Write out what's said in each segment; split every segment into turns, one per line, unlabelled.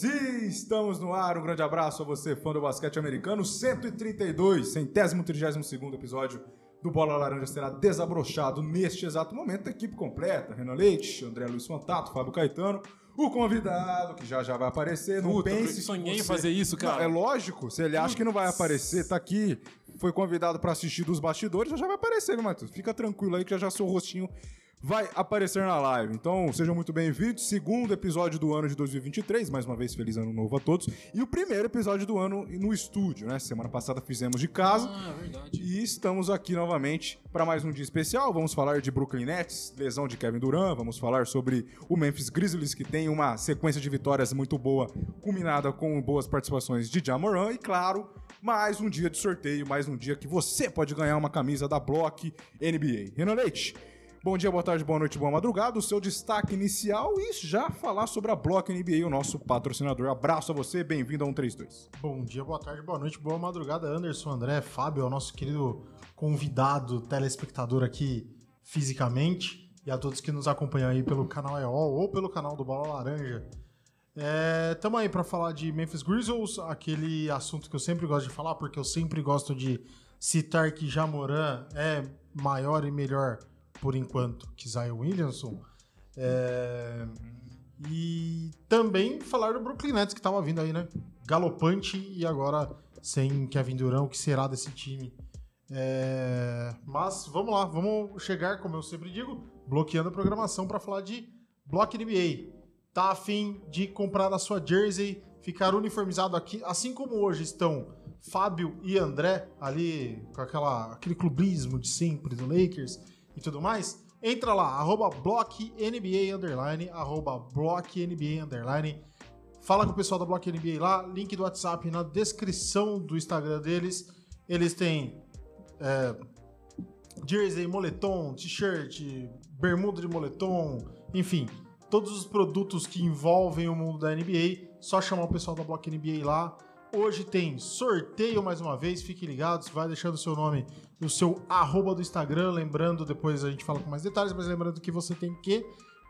Sim, estamos no ar. Um grande abraço a você, fã do basquete americano. 132, centésimo, trigésimo segundo episódio do Bola Laranja será desabrochado neste exato momento. A equipe completa: Renan Leite, André Luiz Fantato, Fábio Caetano. O convidado, que já já vai aparecer. Não
Puta,
pense
eu sonhei
que
em fazer isso, cara.
Não, é lógico. Se ele acha que não vai aparecer, tá aqui. Foi convidado pra assistir dos bastidores, já já vai aparecer, viu, Matheus? Fica tranquilo aí que já já seu rostinho vai aparecer na live. Então, sejam muito bem-vindos. Segundo episódio do ano de 2023. Mais uma vez, feliz ano novo a todos. E o primeiro episódio do ano no estúdio, né? Semana passada fizemos de casa.
Ah, verdade.
E estamos aqui novamente para mais um dia especial. Vamos falar de Brooklyn Nets, lesão de Kevin Durant. Vamos falar sobre o Memphis Grizzlies, que tem uma sequência de vitórias muito boa, culminada com boas participações de Jamoran. E claro, mais um dia de sorteio, mais um dia que você pode ganhar uma camisa da Block NBA. Renan Leite. Bom dia, boa tarde, boa noite, boa madrugada. O seu destaque inicial e já falar sobre a Block NBA, o nosso patrocinador. Abraço a você, bem-vindo a 132.
Bom dia, boa tarde, boa noite, boa madrugada, Anderson, André, Fábio, é o nosso querido convidado, telespectador aqui fisicamente, e a todos que nos acompanham aí pelo canal EOL ou pelo canal do Bola Laranja. É, tamo aí para falar de Memphis Grizzlies, aquele assunto que eu sempre gosto de falar, porque eu sempre gosto de citar que Jamoran é maior e melhor por enquanto que Zion Williamson. É, e também falar do Brooklyn Nets, que tava vindo aí, né? Galopante e agora sem Kevin Durant, o que será desse time? É, mas vamos lá, vamos chegar, como eu sempre digo, bloqueando a programação para falar de Block NBA. Tá afim de comprar a sua jersey, ficar uniformizado aqui, assim como hoje estão Fábio e André ali com aquela, aquele clubismo de sempre do Lakers e tudo mais, entra lá, arroba BlockNBA underline, arroba BlockNBA underline. Fala com o pessoal da Block NBA lá, link do WhatsApp na descrição do Instagram deles. Eles têm é, jersey, moletom, t-shirt, bermuda de moletom, enfim, todos os produtos que envolvem o mundo da NBA. Só chamar o pessoal da Block NBA lá. Hoje tem sorteio mais uma vez, fiquem ligados, vai deixando seu nome no seu arroba do Instagram, lembrando, depois a gente fala com mais detalhes, mas lembrando que você tem que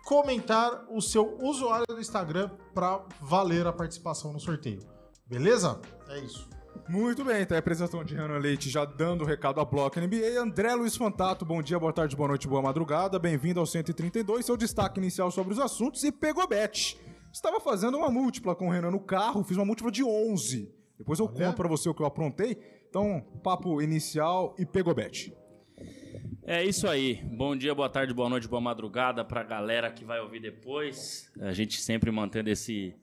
comentar o seu usuário do Instagram para valer a participação no sorteio. Beleza? É isso.
Muito bem, então a apresentação de Renan Leite já dando o recado à Block NBA. André Luiz Fantato, bom dia, boa tarde, boa noite, boa madrugada. Bem-vindo ao 132, seu destaque inicial sobre os assuntos e pegou bet. Estava fazendo uma múltipla com o Renan no carro, fiz uma múltipla de 11. Depois eu
Olha.
conto pra você o que eu aprontei. Então, papo inicial e pegou bet.
É isso aí. Bom dia, boa tarde, boa noite, boa madrugada pra galera que vai ouvir depois. A gente sempre mantendo esse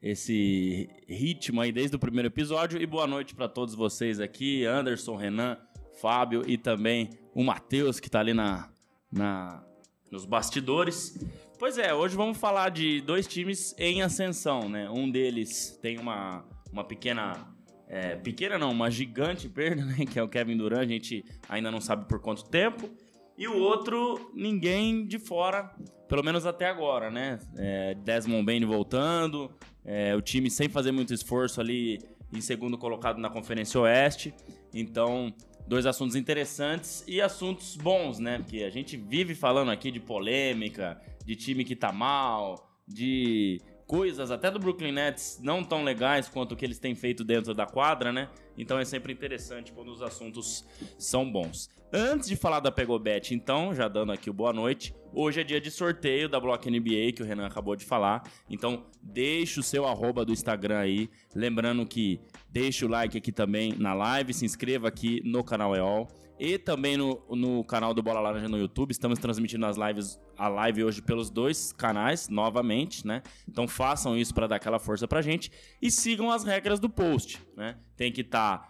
esse ritmo aí desde o primeiro episódio e boa noite pra todos vocês aqui, Anderson, Renan, Fábio e também o Matheus que tá ali na, na nos bastidores. Pois é, hoje vamos falar de dois times em ascensão, né? Um deles tem uma, uma pequena é, pequena não, uma gigante perda, né? Que é o Kevin Durant, a gente ainda não sabe por quanto tempo. E o outro, ninguém de fora, pelo menos até agora, né? É, Desmond Bain voltando, é, o time sem fazer muito esforço ali em segundo colocado na Conferência Oeste. Então, dois assuntos interessantes e assuntos bons, né? Porque a gente vive falando aqui de polêmica, de time que tá mal, de coisas até do Brooklyn Nets não tão legais quanto o que eles têm feito dentro da quadra, né? Então é sempre interessante quando os assuntos são bons. Antes de falar da Pegobet, então, já dando aqui o boa noite, hoje é dia de sorteio da Block NBA, que o Renan acabou de falar. Então, deixa o seu arroba do Instagram aí. Lembrando que deixa o like aqui também na live, se inscreva aqui no canal EOL e também no, no canal do Bola Laranja no YouTube. Estamos transmitindo as lives, a live hoje pelos dois canais, novamente, né? Então façam isso para dar aquela força pra gente e sigam as regras do post, né? Tem que estar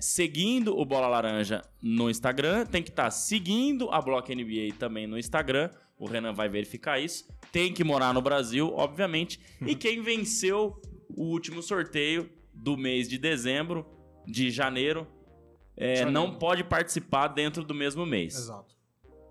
seguindo o Bola Laranja no Instagram, tem que estar seguindo a Block NBA também no Instagram. O Renan vai verificar isso. Tem que morar no Brasil, obviamente. E quem venceu o último sorteio do mês de dezembro, de janeiro, é, não pode participar dentro do mesmo mês.
Exato.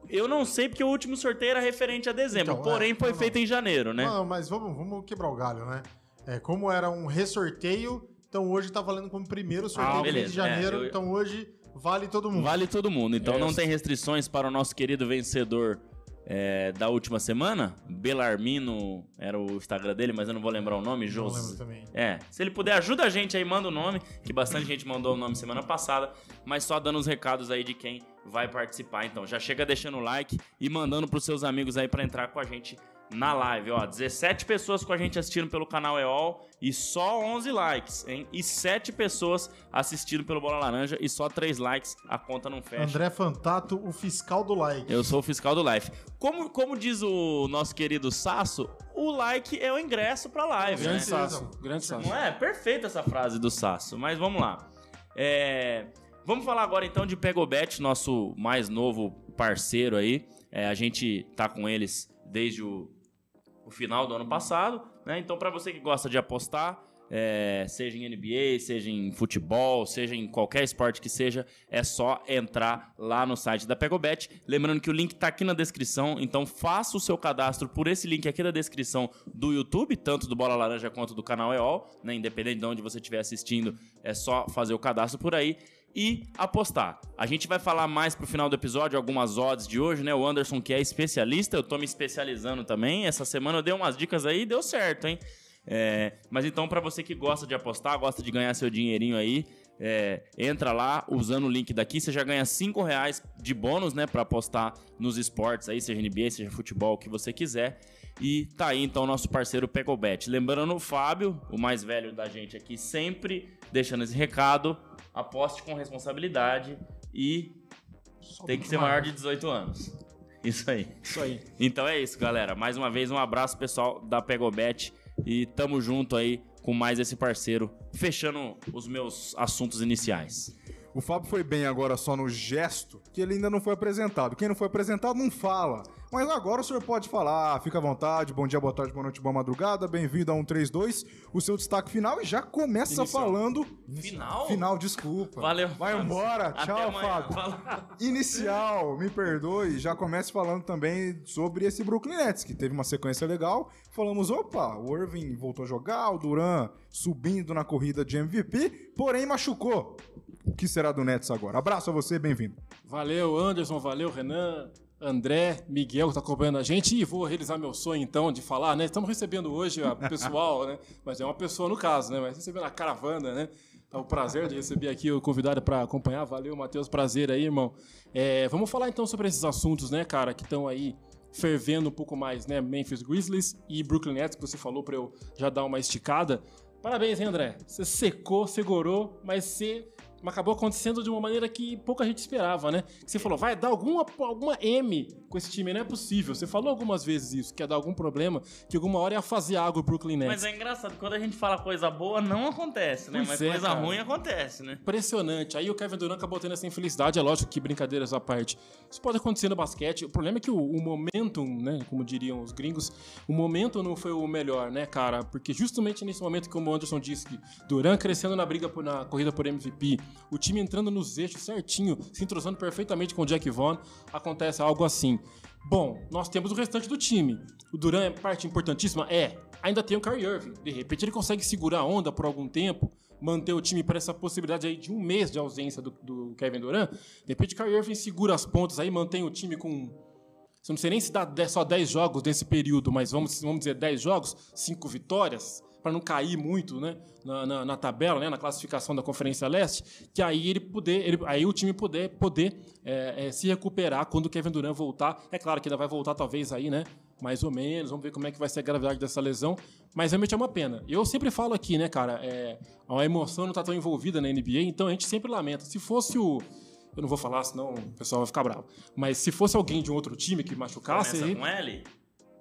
Eu não sei porque o último sorteio era referente a dezembro,
Então,
porém
é,
foi
não, não.
feito em janeiro, né?
Não, mas vamos, vamos quebrar o galho, né? É, como era um ressorteio, então hoje tá valendo como primeiro sorteio
Ah,
do mês
beleza.
de janeiro,
É, eu-
então hoje vale todo mundo.
Vale todo mundo. Então
É,
não tem restrições para o nosso querido vencedor é, da última semana. Belarmino era o Instagram dele, mas eu não vou lembrar o nome. José.
lembro também.
É, se ele puder, ajuda a gente aí, manda o nome, que bastante gente mandou o nome semana passada, mas só dando os recados aí de quem vai participar. Então, já chega deixando o like e mandando pros seus amigos aí pra entrar com a gente na live, ó. 17 pessoas com a gente assistindo pelo canal EOL e só 11 likes, hein? E 7 pessoas assistindo pelo Bola Laranja e só 3 likes, a conta não fecha.
André Fantato, o fiscal do like.
Eu sou o fiscal do live. Como, como diz o nosso querido Sasso, o like é o ingresso pra live, né?
Grande
certeza.
Sasso. Grande Sasso.
Não é? Perfeita essa frase do Sasso, mas vamos lá. É, Vamos falar agora então de Pegobet, nosso mais novo parceiro aí. É, a gente tá com eles desde o, o final do ano passado, né? Então, para você que gosta de apostar, é, seja em NBA, seja em futebol, seja em qualquer esporte que seja, é só entrar lá no site da Pegobet. Lembrando que o link tá aqui na descrição, então faça o seu cadastro por esse link aqui da descrição do YouTube, tanto do Bola Laranja quanto do canal EOL, né? Independente de onde você estiver assistindo, é só fazer o cadastro por aí e apostar. A gente vai falar mais pro final do episódio, algumas odds de hoje, né? O Anderson, que é especialista, eu tô me especializando também. Essa semana eu dei umas dicas aí e deu certo, hein? É, mas então, para você que gosta de apostar, gosta de ganhar seu dinheirinho aí, é, entra lá usando o link daqui, você já ganha 5 reais de bônus, né, para apostar nos esportes aí, seja NBA, seja futebol, o que você quiser. E tá aí então o nosso parceiro Pegobet. Lembrando o Fábio, o mais velho da gente aqui, sempre deixando esse recado, aposte com responsabilidade e
Só
tem que ser maior de 18 anos. Isso aí.
Isso aí.
Então é isso, galera. Mais uma vez, um abraço pessoal da Pegobet e tamo junto aí com mais esse parceiro, fechando os meus assuntos iniciais.
O Fábio foi bem agora só no gesto, que ele ainda não foi apresentado. Quem não foi apresentado não fala. Mas agora o senhor pode falar, fica à vontade. Bom dia, boa tarde, boa noite, boa madrugada. Bem-vindo a 132, o seu destaque final e já começa
Inicial.
falando.
Final?
Final, desculpa.
Valeu.
Vai embora.
Até
Tchau,
amanhã.
Fábio. Inicial, me perdoe, já comece falando também sobre esse Brooklyn Nets, que teve uma sequência legal. Falamos, opa, o Irving voltou a jogar, o Duran subindo na corrida de MVP, porém machucou. O que será do Nets agora? Abraço a você, bem-vindo.
Valeu, Anderson. Valeu, Renan. André, Miguel, que tá acompanhando a gente. E vou realizar meu sonho, então, de falar, né? Estamos recebendo hoje o pessoal, né? Mas é uma pessoa no caso, né? Mas recebendo a caravana, né? É o prazer de receber aqui o convidado para acompanhar. Valeu, Matheus. Prazer aí, irmão. É, vamos falar então sobre esses assuntos, né, cara, que estão aí fervendo um pouco mais, né? Memphis Grizzlies e Brooklyn Nets, que você falou para eu já dar uma esticada. Parabéns, hein, André? Você secou, segurou, mas você mas acabou acontecendo de uma maneira que pouca gente esperava, né? Que você falou, vai dar alguma, alguma M com esse time, não é possível. Você falou algumas vezes isso, que ia dar algum problema, que alguma hora ia fazer água o Brooklyn Nets.
Mas é engraçado, quando a gente fala coisa boa, não acontece, né?
Pois
Mas
é,
coisa
cara.
ruim acontece, né?
Impressionante. Aí o Kevin Durant acabou tendo essa infelicidade, é lógico que brincadeiras à parte. Isso pode acontecer no basquete. O problema é que o, o momentum, né, como diriam os gringos, o momento não foi o melhor, né, cara? Porque justamente nesse momento, como o Anderson disse, que Durant crescendo na briga por- na corrida por MVP, o time entrando nos eixos certinho, se entrosando perfeitamente com o Jack Vaughn, acontece algo assim. Bom, nós temos o restante do time. O Durant é parte importantíssima? É. Ainda tem o Kyrie Irving. De repente ele consegue segurar a onda por algum tempo, manter o time para essa possibilidade aí de um mês de ausência do, do Kevin Durant. De repente o Kyrie Irving segura as pontas aí, mantém o time com... Eu não sei nem se dá 10 só 10 jogos nesse período, mas vamos, vamos dizer 10 jogos, 5 vitórias, para não cair muito né, na, na, na tabela, né, na classificação da Conferência Leste, que aí ele poder, ele- aí o time poder, poder é, é, se recuperar quando o Kevin Durant voltar. É claro que ainda vai voltar talvez aí, né? Mais ou menos, vamos ver como é que vai ser a gravidade dessa lesão. Mas realmente é uma pena. Eu sempre falo aqui, né, cara? É, a emoção não tá tão envolvida na NBA, então a gente sempre lamenta. Se fosse o. Eu não vou falar, senão o pessoal vai ficar bravo. Mas se fosse alguém de um outro time que machucasse.
Começa
aí-
com L?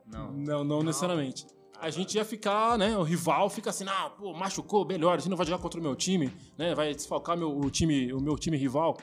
Não.
não, não necessariamente. A gente ia ficar, né? O rival fica assim, ah, pô, machucou, melhor, a gente não vai jogar contra o meu time, né? Vai desfalcar meu, o time, o meu time rival.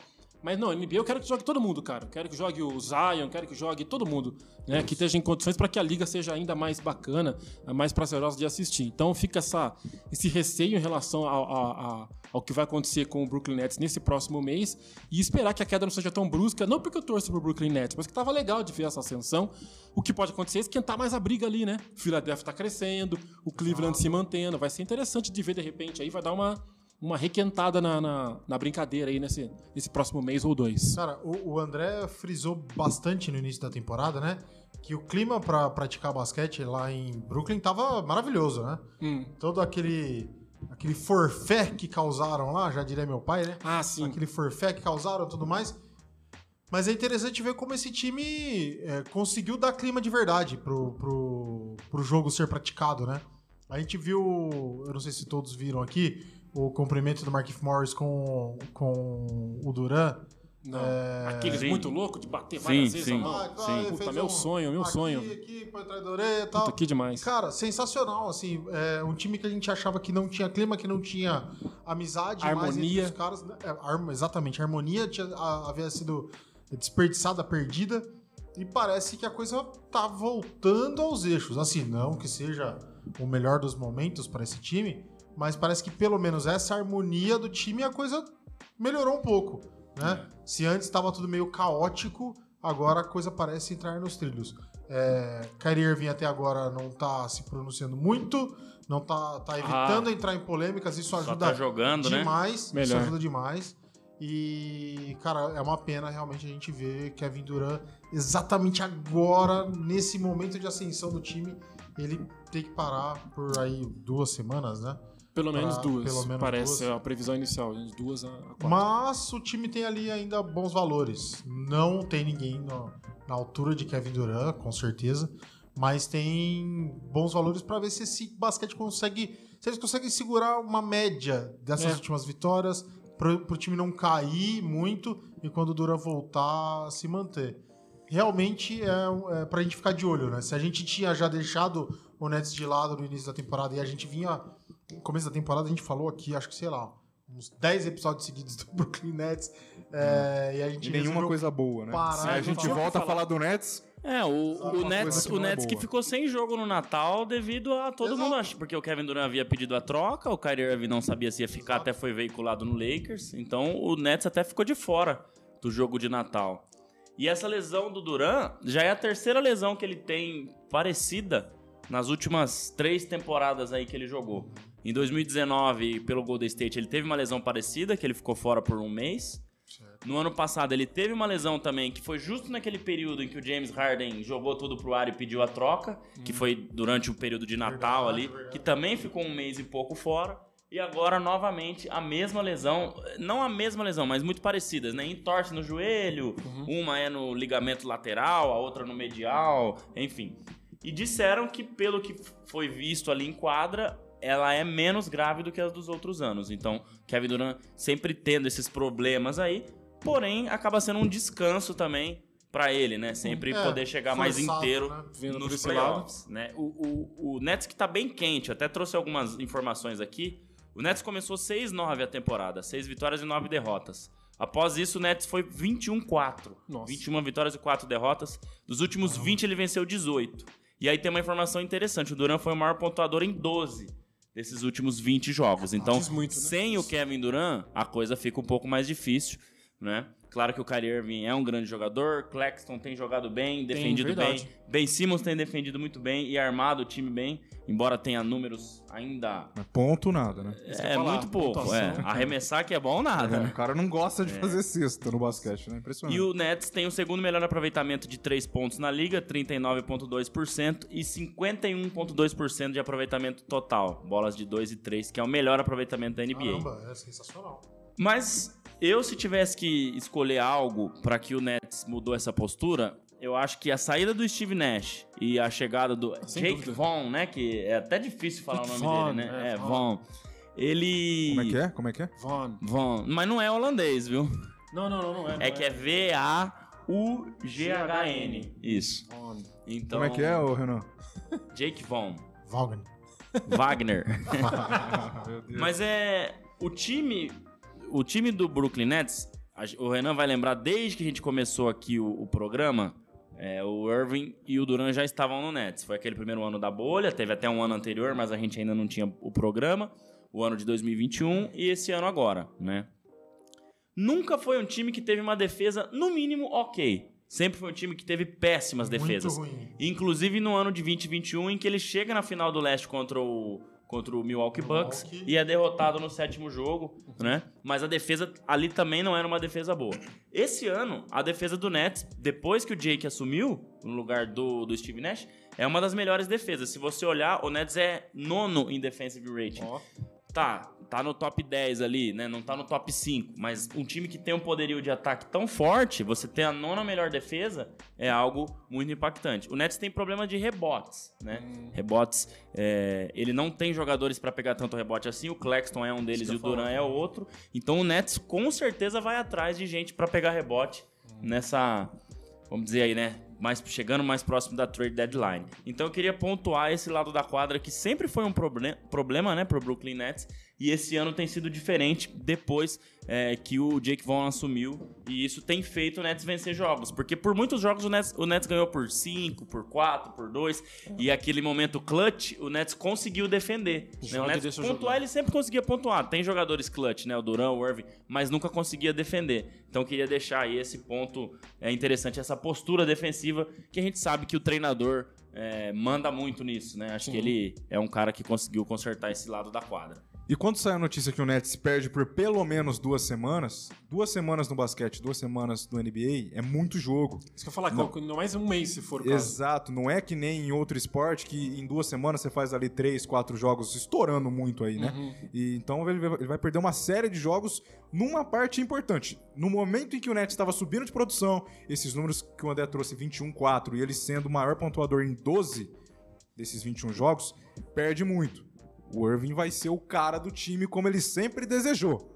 Mas não, NBA eu quero que jogue todo mundo, cara. Quero que jogue o Zion, quero que jogue todo mundo, né? Que esteja em condições para que a liga seja ainda mais bacana, mais prazerosa de assistir. Então fica essa, esse receio em relação ao, ao, que vai acontecer com o Brooklyn Nets nesse próximo mês e esperar que a queda não seja tão brusca, não porque eu torço pro Brooklyn Nets, mas que tava legal de ver essa ascensão. O que pode acontecer é esquentar mais a briga ali, né? O Philadelphia tá crescendo, o Cleveland se mantendo, vai ser interessante de ver de repente aí, vai dar uma uma requentada na, na, na, brincadeira aí nesse, nesse próximo mês ou dois.
Cara, o, o, André frisou bastante no início da temporada, né? Que o clima para praticar basquete lá em Brooklyn tava maravilhoso, né? Hum. Todo aquele aquele forfé que causaram lá, já diria meu pai, né?
Ah, sim.
Aquele forfé que causaram e tudo mais. Mas é interessante ver como esse time é, conseguiu dar clima de verdade pro, pro, pro jogo ser praticado, né? A gente viu, eu não sei se todos viram aqui, o cumprimento do Markif Morris com, com o Duran.
Não. É... Aqueles muito louco de bater várias sim, vezes sim, a mão. Ah, sim. Puta, meu um... sonho, meu
aqui,
sonho.
Aqui, orelha e tal.
Puta, que demais.
Cara, sensacional, assim. É um time que a gente achava que não tinha clima, que não tinha amizade.
Harmonia.
Mais caras. É, exatamente, a harmonia tinha, a, havia sido desperdiçada, perdida. E parece que a coisa tá voltando aos eixos. Assim, não que seja o melhor dos momentos para esse time, mas parece que pelo menos essa harmonia do time a coisa melhorou um pouco, né? É. Se antes estava tudo meio caótico, agora a coisa parece entrar nos trilhos. É, Kyrie Irving até agora não está se pronunciando muito, não está tá evitando ah, entrar em polêmicas, isso ajuda
tá jogando,
né? demais,
né?
isso ajuda demais. E, cara, é uma pena realmente a gente ver Kevin Durant exatamente agora, nesse momento de ascensão do time, ele tem que parar por aí duas semanas, né?
Pelo menos duas. Pelo menos parece duas. a previsão inicial, de duas a quatro.
Mas o time tem ali ainda bons valores. Não tem ninguém no, na altura de Kevin Durant, com certeza. Mas tem bons valores para ver se esse basquete consegue. Se eles conseguem segurar uma média dessas é. últimas vitórias, para o time não cair muito e quando o Durant voltar, se manter. Realmente é, é para a gente ficar de olho, né? Se a gente tinha já deixado o Nets de lado no início da temporada e a gente vinha no começo da temporada a gente falou aqui, acho que sei lá, uns 10 episódios seguidos do Brooklyn Nets. É, e a gente
e nenhuma coisa boa, né? Se a gente volta a falar do Nets.
É, o, o Nets, o Nets é que ficou sem jogo no Natal devido a todo Exato. mundo acha, porque o Kevin Durant havia pedido a troca, o Kyrie Irving não sabia se ia ficar, Exato. até foi veiculado no Lakers, então o Nets até ficou de fora do jogo de Natal. E essa lesão do Durant já é a terceira lesão que ele tem parecida nas últimas três temporadas aí que ele jogou. Em 2019, pelo Golden State, ele teve uma lesão parecida, que ele ficou fora por um mês. No ano passado, ele teve uma lesão também, que foi justo naquele período em que o James Harden jogou tudo pro ar e pediu a troca, hum. que foi durante o período de Natal verdade, ali, verdade. que também ficou um mês e pouco fora. E agora, novamente, a mesma lesão, não a mesma lesão, mas muito parecidas, né? Entorce no joelho, uhum. uma é no ligamento lateral, a outra no medial, enfim. E disseram que, pelo que foi visto ali em quadra, ela é menos grave do que as dos outros anos. Então, Kevin Durant sempre tendo esses problemas aí, porém acaba sendo um descanso também para ele, né? Sempre é, poder chegar mais inteiro né? nos playoffs, né? O, o, o Nets que tá bem quente, até trouxe algumas informações aqui. O Nets começou 6-9 a temporada, 6 vitórias e 9 derrotas. Após isso, o Nets foi 21-4. 21 vitórias e 4 derrotas. Dos últimos 20, ele venceu 18. E aí tem uma informação interessante: o Durant foi o maior pontuador em 12 desses últimos 20 jogos. Então, muito, né? sem o Kevin Durant, a coisa fica um pouco mais difícil, né? Claro que o Kyrie Irving é um grande jogador, Claxton tem jogado bem, defendido tem, bem, Ben Simmons tem defendido muito bem e armado o time bem, embora tenha números ainda...
ponto nada, né?
É, é muito pouco, é. Arremessar que é bom nada,
é,
né?
O cara não gosta de é. fazer cesta no basquete, né? Impressionante.
E o Nets tem o segundo melhor aproveitamento de 3 pontos na liga, 39,2% e 51,2% de aproveitamento total, bolas de 2 e 3, que é o melhor aproveitamento da NBA.
Caramba, é sensacional.
Mas eu, se tivesse que escolher algo para que o Nets mudou essa postura, eu acho que a saída do Steve Nash e a chegada do Sem Jake dúvida. Vaughn, né? Que é até difícil falar Jake o nome Vaughn, dele, né? É, é Vaughn. Ele.
Como é que é? Como é que é?
Vaughn.
Vaughn. Mas não é holandês, viu?
Não, não, não, não é. Não
é, que é V-A-U-G-H-N. Isso.
Vaughn.
Então, Como é que é, ô Renan?
Jake Vaughn.
Wagner.
Wagner. Mas é. O time o time do Brooklyn Nets, o Renan vai lembrar, desde que a gente começou aqui o, o programa, é, o Irving e o Duran já estavam no Nets. Foi aquele primeiro ano da bolha, teve até um ano anterior, mas a gente ainda não tinha o programa. O ano de 2021 e esse ano agora, né? Nunca foi um time que teve uma defesa, no mínimo, ok. Sempre foi um time que teve péssimas defesas.
Muito ruim.
Inclusive no ano de 2021, em que ele chega na final do leste contra o, contra o Milwaukee Bucks
Milwaukee.
e é derrotado no sétimo jogo, né? Mas a defesa ali também não era uma defesa boa. Esse ano, a defesa do Nets, depois que o Jake assumiu, no lugar do, do Steve Nash, é uma das melhores defesas. Se você olhar, o Nets é nono em defensive rating.
Ó,
Tá, tá no top 10 ali, né? Não tá no top 5. Mas um time que tem um poderio de ataque tão forte, você ter a nona melhor defesa, é algo muito impactante. O Nets tem problema de rebotes, né? Rebotes, é, ele não tem jogadores pra pegar tanto rebote assim. O Claxton é um deles e o Duran é o outro. Então o Nets com certeza vai atrás de gente pra pegar rebote nessa, vamos dizer aí, né? Mais, chegando mais próximo da trade deadline. Então eu queria pontuar esse lado da quadra que sempre foi um proble problema, né, pro Brooklyn Nets. E esse ano tem sido diferente depois é, que o Jake Vaughn assumiu. E isso tem feito o Nets vencer jogos. Porque por muitos jogos o Nets, o Nets ganhou por 5, por 4, por 2. E aquele momento clutch, o Nets conseguiu defender. Né? O Nets pontuar,
jogar.
ele sempre conseguia pontuar. Tem jogadores clutch, né? O Duran, o Irving, mas nunca conseguia defender. Então queria deixar aí esse ponto é interessante, essa postura defensiva, que a gente sabe que o treinador é, manda muito nisso, né? Acho que ele é um cara que conseguiu consertar esse lado da quadra.
E quando sai a notícia que o Nets perde por pelo menos duas semanas, duas semanas no basquete, duas semanas no NBA, é muito jogo.
isso que eu falar, não. não mais um mês se for o caso.
Exato, não é que nem em outro esporte que em duas semanas você faz ali três, quatro jogos estourando muito aí, né?
Uhum.
E então ele vai, ele vai perder uma série de jogos numa parte importante. No momento em que o Nets estava subindo de produção, esses números que o André trouxe, 21-4, e ele sendo o maior pontuador em 12 desses 21 jogos, perde muito. O Irving vai ser o cara do time como ele sempre desejou.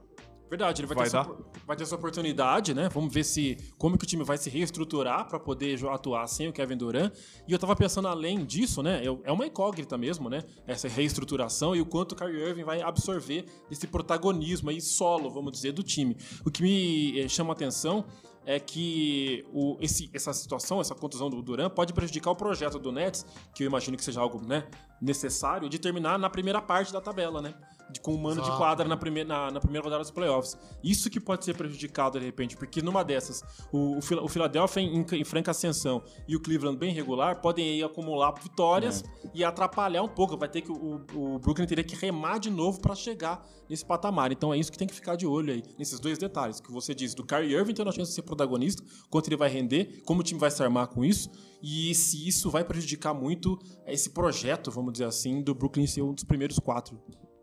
Verdade, ele vai,
Vai
ter essa,
dar?
opor- vai ter essa oportunidade, né? Vamos ver se como que o time vai se reestruturar para poder atuar sem o Kevin Durant. E eu tava pensando além disso, né? É uma incógnita mesmo, né? Essa reestruturação e o quanto o Kyrie Irving vai absorver esse protagonismo aí solo, vamos dizer, do time. O que me eh, chama a atenção é que o, esse- essa situação, essa contusão do Durant pode prejudicar o projeto do Nets, que eu imagino que seja algo né, necessário, de terminar na primeira parte da tabela, né? De, com um mano de
Exato.
quadra na primeira, na, na primeira rodada dos playoffs. Isso que pode ser prejudicado de repente, porque numa dessas, o, o, Phila- o Philadelphia em, em franca ascensão e o Cleveland bem regular podem aí acumular vitórias e atrapalhar um pouco. Vai ter que o, o Brooklyn teria que remar de novo para chegar nesse patamar. Então é isso que tem que ficar de olho aí, nesses dois detalhes que você disse. Do Kyrie Irving tendo a chance de ser protagonista, quanto ele vai render, como o time vai se armar com isso e se isso vai prejudicar muito esse projeto, vamos dizer assim, do Brooklyn ser um dos primeiros quatro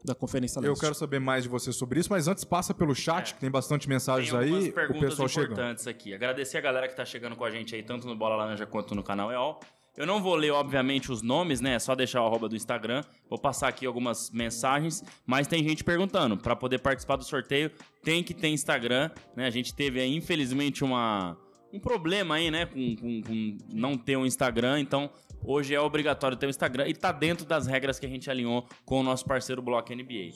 da Conferência
Eu
Leste.
quero saber mais de você sobre isso, mas antes passa pelo chat, que tem bastante mensagens
Tem algumas
aí, o
perguntas
pessoal chegando.
importantes aqui. Agradecer a galera que tá chegando com a gente aí, tanto no Bola Laranja quanto no canal EOL. Eu não vou ler, obviamente, os nomes, né? É só deixar o arroba do Instagram. Vou passar aqui algumas mensagens, mas tem gente perguntando. Para poder participar do sorteio, tem que ter Instagram, né? A gente teve aí, infelizmente, uma, um problema aí, né? Com, com- com não ter um Instagram, então hoje é obrigatório ter um Instagram e tá dentro das regras que a gente alinhou com o nosso parceiro Bloco NBA.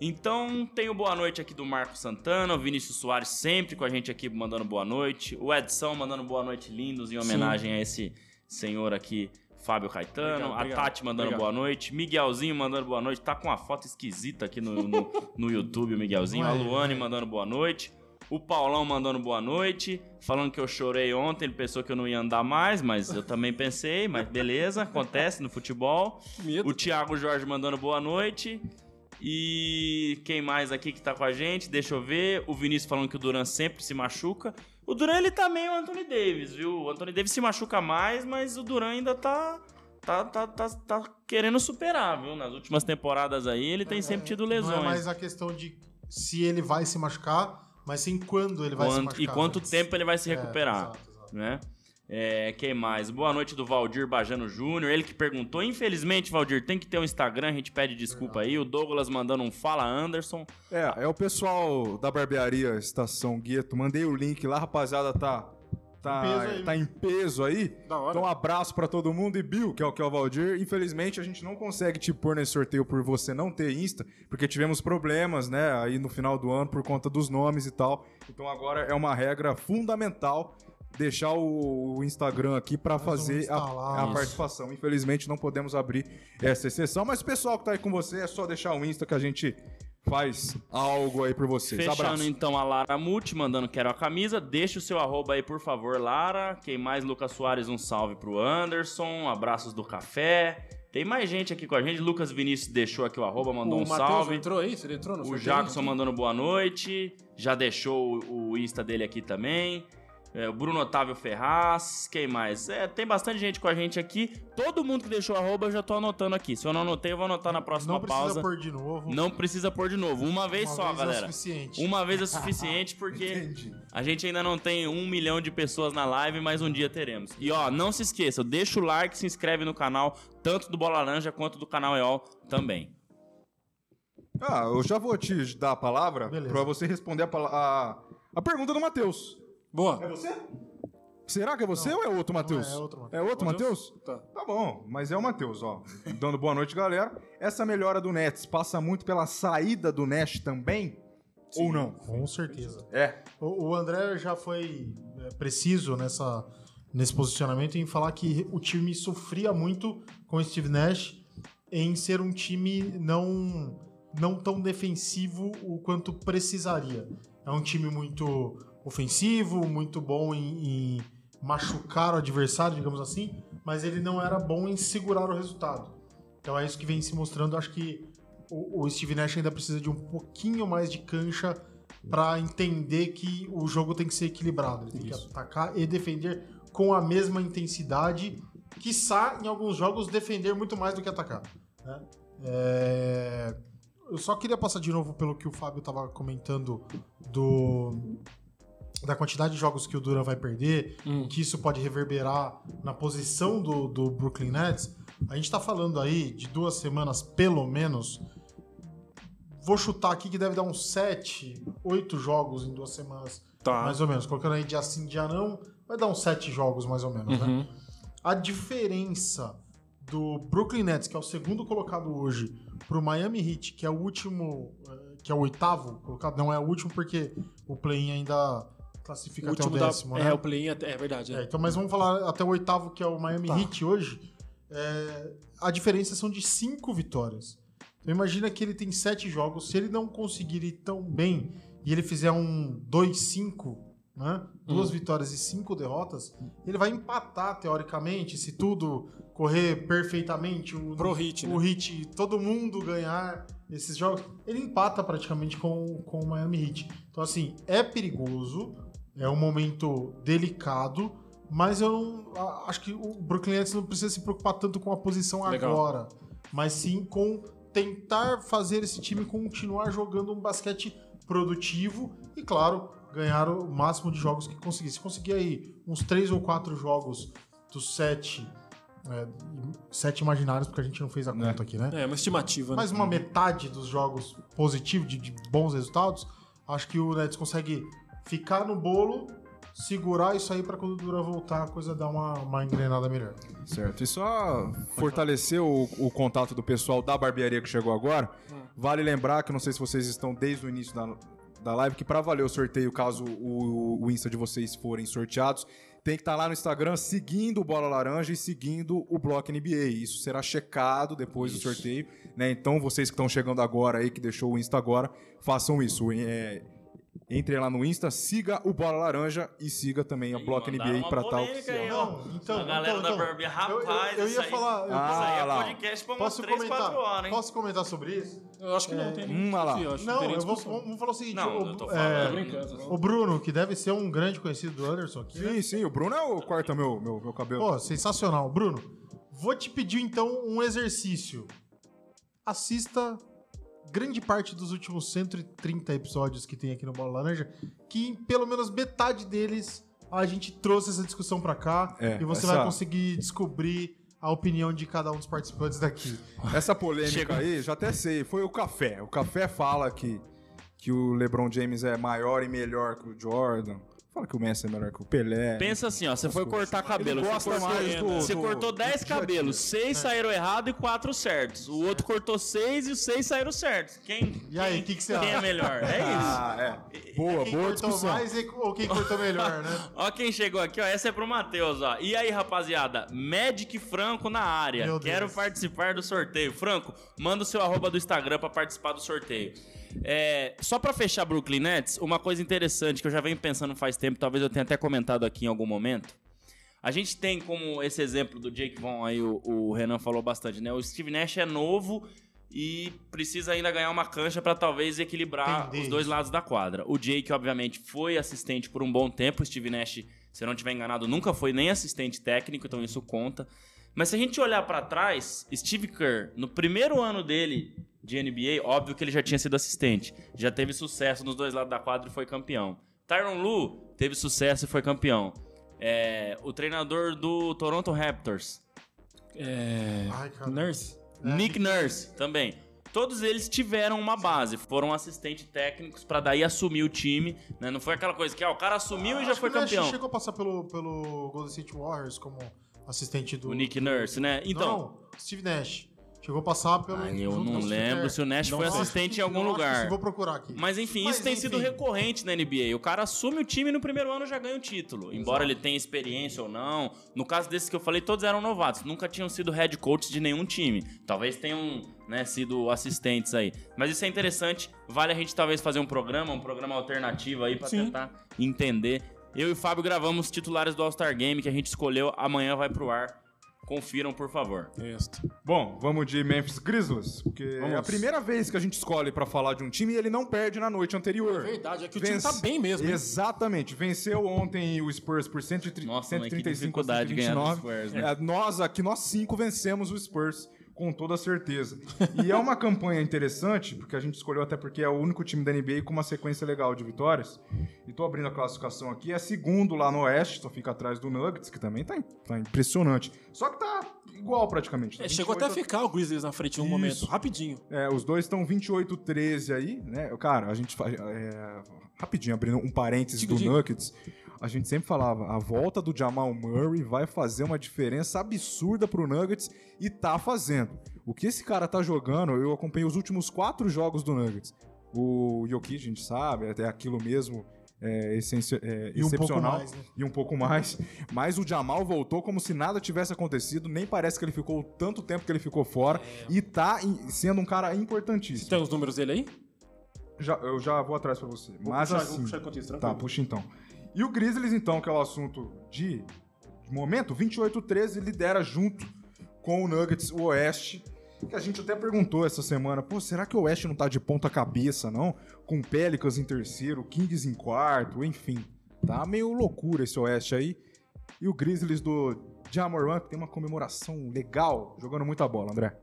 Então, tem o boa noite aqui do Marco Santana, o Vinícius Soares sempre com a gente aqui mandando boa noite, o Edson mandando boa noite lindos em homenagem a esse senhor aqui, Fábio Caetano,
Obrigado,
a
obrigado,
Tati mandando
obrigado.
boa noite, Miguelzinho mandando boa noite, tá com uma foto esquisita aqui no, no, no YouTube, o Miguelzinho, a Luane mandando boa noite. O Paulão mandando boa noite, falando que eu chorei ontem, ele pensou que eu não ia andar mais, mas eu também pensei, mas beleza, acontece no futebol.
Medo.
O Thiago Jorge mandando boa noite. E quem mais aqui que tá com a gente? Deixa eu ver. O Vinícius falando que o Duran sempre se machuca. O Duran ele tá meio Anthony Davis, viu? O Anthony Davis se machuca mais, mas o Duran ainda tá tá, tá, tá, tá querendo superar, viu? Nas últimas temporadas aí ele tem sempre tido lesões.
Não é mais a questão de se ele vai se machucar, mas sim quando ele vai se machucar.
e quanto tempo ele vai se
É,
recuperar,
exato, exato.
né? É, quem mais? Boa noite do Valdir Bajano Júnior, ele que perguntou. Infelizmente, Valdir, tem que ter um Instagram, a gente pede desculpa aí. O Douglas mandando um Fala Anderson.
É, é o pessoal da barbearia Estação Gueto. Mandei o link lá, rapaziada, tá tá,
Em peso aí.
tá em peso aí.
Da hora.
Então, um abraço pra todo mundo. E Bill, que é o que é o Valdir. Infelizmente, a gente não consegue te pôr nesse sorteio por você não ter Insta, porque tivemos problemas, né, aí no final do ano por conta dos nomes e tal. Então, agora é uma regra fundamental deixar o Instagram aqui pra
vamos
fazer a, a participação. Infelizmente, não podemos abrir essa exceção, mas o pessoal que tá aí com você é só deixar o Insta que a gente faz algo aí por vocês.
Fechando
Abraço.
então a Lara Muti, mandando quero a camisa. Deixa o seu arroba aí, por favor, Lara. Quem mais? Lucas Soares, um salve pro Anderson. Abraços do café. Tem mais gente aqui com a gente. Lucas Vinícius deixou aqui o arroba, mandou
o
um
Matheus
salve.
entrou aí? Você entrou no
O? Jackson mandando boa noite. Já deixou o Insta dele aqui também. É, o Bruno Otávio Ferraz. Quem mais? É, tem bastante gente com a gente aqui. Todo mundo que deixou arroba eu já tô anotando aqui. Se eu não anotei, eu vou anotar na próxima
Não precisa
pausa.
pôr de novo.
Não precisa pôr de novo. Uma vez
Uma
só,
vez é
galera.
suficiente.
Uma vez é suficiente porque
Entendi.
a gente ainda não tem um milhão de pessoas na live, mas um dia teremos. E ó, não se esqueça, deixa o like, se inscreve no canal, tanto do Bola Laranja quanto do canal EOL também.
Ah, eu já vou te dar a palavra pra você responder a, a, a pergunta do Matheus.
Boa.
É você? Será que é você ou é outro Matheus?
é outro Matheus.
É outro Matheus?
Tá.
Tá bom, mas é o Matheus, ó. Dando boa noite, galera. Essa melhora do Nets passa muito pela saída do Nash também? Ou não?
Com certeza.
É.
O, o André já foi é, preciso nessa, nesse posicionamento em falar que o time sofria muito com o Steve Nash em ser um time não, não tão defensivo o quanto precisaria. É um time muito ofensivo, muito bom em, em machucar o adversário, digamos assim, mas ele não era bom em segurar o resultado. Então é isso que vem se mostrando. Acho que o, o Steve Nash ainda precisa de um pouquinho mais de cancha para entender que o jogo tem que ser equilibrado. Ele tem que atacar e defender com a mesma intensidade. Quiçá, em alguns jogos, defender muito mais do que atacar. né? É, Eu só queria passar de novo pelo que o Fábio estava comentando do da quantidade de jogos que o Duran vai perder,
Hum.
o que isso pode reverberar na posição do, do Brooklyn Nets. A gente tá falando aí de duas semanas, pelo menos. Vou chutar aqui que deve dar uns 7, 8 jogos em duas semanas,
Tá.
mais ou menos. Colocando aí dia sim, dia não, vai dar uns 7 jogos mais ou menos, né?
Uhum.
A diferença do Brooklyn Nets, que é o segundo colocado hoje, pro Miami Heat, que é o último, eh, que é o oitavo colocado, não é o último porque o play-in ainda classifica
O
até o
último da.
décimo, né?
É, o play-in é verdade.
É,
É.
então, mas vamos falar até o oitavo, que é o Miami
Tá.
Heat hoje. É, a diferença são de cinco vitórias. Então imagina que ele tem sete jogos. Se ele não conseguir ir tão bem e ele fizer um 2-5, né? Duas
Hum.
vitórias e cinco derrotas, ele vai empatar, teoricamente, se tudo correr perfeitamente. O,
Pro Heat,
o
né?
Heat, todo mundo ganhar esses jogos, ele empata praticamente com, com o Miami Heat. Então, assim, é perigoso, é um momento delicado, mas eu não, acho que o Brooklyn Nets não precisa se preocupar tanto com a posição
Legal.
agora, mas sim com tentar fazer esse time continuar jogando um basquete produtivo e, claro, ganhar o máximo de jogos que conseguir. Se conseguir aí uns três ou quatro jogos dos sete, é, sete imaginários, porque a gente não fez a conta aqui, né?
É, uma estimativa.
mais
né?
uma metade dos jogos positivos, de, de bons resultados, acho que o Nets consegue ficar no bolo, segurar isso aí para quando o Duran voltar a coisa dar uma, uma engrenada melhor.
Certo. E só fortalecer o, o contato do pessoal da barbearia que chegou agora. Vale lembrar que não sei se vocês estão desde o início da, da live, que para valer o sorteio, caso o, o Insta de vocês forem sorteados, tem que estar lá no Instagram seguindo o Bola Laranja e seguindo o Bloco NBA. Isso será checado depois do sorteio, né? Então vocês que estão chegando agora aí, que deixou o Insta agora, façam isso. É, Entre lá no Insta, siga o Bola Laranja e siga também a
mandaram
NBA
uma
para tal
aí, ó.
então,
a galera
então,
da
então,
Barbie,
eu-
rapaz,
eu, eu
isso
ia
aí-
falar, eu
Ah,
isso aí é
lá.
podcast pra umas
posso
3,
comentar,
4 horas, hein?
posso comentar sobre isso?
Eu acho que não tem nem
Hum, lá.
discussão, acho que
Não,
tem
eu vou, vamos falar o seguinte,
Não,
o,
eu tô
é,
falando.
Tô brincando.
o Bruno, que deve ser um grande conhecido do Anderson aqui, né?
Sim, sim, o Bruno é o que corta meu, meu, meu cabelo.
Pô, sensacional. Bruno, vou te pedir então um exercício. Assista grande parte dos últimos 130 episódios que tem aqui no Bola Laranja, que em pelo menos metade deles a gente trouxe essa discussão pra cá
É,
e você
essa-
vai conseguir descobrir a opinião de cada um dos participantes daqui.
Essa polêmica
Chega.
aí, já até sei, foi o Café. O Café fala que, que o LeBron James é maior e melhor que o Jordan. Fala que o Messi é melhor que o Pelé.
Pensa assim, ó, você foi cortar cabelo.
Ele gosta
cortou,
mais do-
você
do-
cortou
do
10
dia a
cabelos,
dia.
6 saíram errado e 4 certos. O outro cortou 6 e os 6 saíram certos. Quem,
E aí,
quem,
o que que você
quem é
acha?
melhor? É isso.
Ah, é. Boa,
Quem
boa
cortou
discussão.
mais e- ou quem cortou melhor, né?
Ó quem chegou aqui, ó. Essa é pro Matheus, ó. E aí, rapaziada? Magic Franco na área.
Meu Deus.
Quero participar do sorteio. Franco, manda o seu arroba do Instagram pra participar do sorteio. É, só pra fechar Brooklyn Nets, uma coisa interessante que eu já venho pensando faz tempo, talvez eu tenha até comentado aqui em algum momento. A gente tem como esse exemplo do Jake Vaughn aí, o, o Renan falou bastante, né? O Steve Nash é novo e precisa ainda ganhar uma cancha pra talvez equilibrar
Entender
os dois lados da quadra. O Jake, obviamente, foi assistente por um bom tempo. O Steve Nash, se eu não estiver enganado, nunca foi nem assistente técnico, então isso conta. Mas se a gente olhar pra trás, Steve Kerr, no primeiro ano dele de NBA, óbvio que ele já tinha sido assistente. Já teve sucesso nos dois lados da quadra e foi campeão. Tyron Lu teve sucesso e foi campeão. É, o treinador do Toronto Raptors,
É.
Ai, cara.
Nurse.
Nick Nurse, também. Todos eles tiveram uma base, foram assistentes técnicos pra daí assumir o time, né? Não foi aquela coisa que ah, o cara assumiu e já
Acho
foi campeão.
chegou a passar pelo, pelo Golden State Warriors como assistente do...
O Nick Nurse, né? Então,
Não, Steve Nash. Chegou a passar pelo...
Ah, eu não
com o Steve
lembro se o Nash
Não
foi
sei.
assistente em algum lugar.
Vou procurar aqui.
Mas enfim,
Mas,
isso tem sido recorrente na NBA. O cara assume o time e no primeiro ano já ganha o título. Embora ele tenha experiência ou não. No caso desses que eu falei, todos eram novatos. Nunca tinham sido head coach de nenhum time. Talvez tenham né, sido assistentes aí. Mas isso é interessante. Vale a gente talvez fazer um programa, um programa alternativo aí pra
Sim.
tentar entender. Eu e o Fábio gravamos titulares do All-Star Game que a gente escolheu. Amanhã vai pro ar. Confiram, por favor.
Isso.
Bom, vamos de Memphis Grizzlies, porque é a
Vamos.
primeira vez que a gente escolhe pra falar de um time e ele não perde na noite anterior.
Verdade, é que o
Vence-
time tá bem mesmo. hein?
Exatamente. Venceu ontem o Spurs por 130,
Nossa, mas que
135 a
dificuldade de ganhar do
129.
Spurs, né?
É, nós aqui, nós cinco vencemos o Spurs. Com toda certeza. E é uma campanha interessante, porque a gente escolheu até porque é o único time da NBA com uma sequência legal de vitórias. E tô abrindo a classificação aqui. É segundo lá no Oeste, só fica atrás do Nuggets, que também tá, tá impressionante. Só que tá igual praticamente. tá
É, chegou até a
28
ficar o Grizzlies na frente em um
Isso.
momento, rapidinho.
é, os dois estão 28-13 aí, né? Cara, a gente faz. é, rapidinho, abrindo um parênteses do. Nuggets. A gente sempre falava, a volta do Jamal Murray vai fazer uma diferença absurda pro Nuggets e tá fazendo. O que esse cara tá jogando, eu acompanhei os últimos quatro jogos do Nuggets. O Jokic, a gente sabe, até aquilo mesmo é, é,
E um pouco
excepcional.
mais, né?
E um pouco mais. Mas o Jamal voltou como se nada tivesse acontecido. Nem parece que ele ficou tanto tempo que ele ficou fora. E tá em- sendo um cara
Você
importantíssimo.
tem os números dele aí?
Já- eu já vou atrás pra você. Mas
puxar,
assim.
vou puxar enquanto isso,
tá, puxa então. E o Grizzlies, então, que é o assunto de, de momento, 28-13 lidera junto com o Nuggets o Oeste. Que a gente até perguntou essa semana, pô, será que o Oeste não tá de ponta cabeça, não? Com Pelicans em terceiro, Kings em quarto, enfim. Tá meio loucura esse Oeste aí. E o Grizzlies do Jamoran, que tem uma comemoração legal, jogando muita bola, André.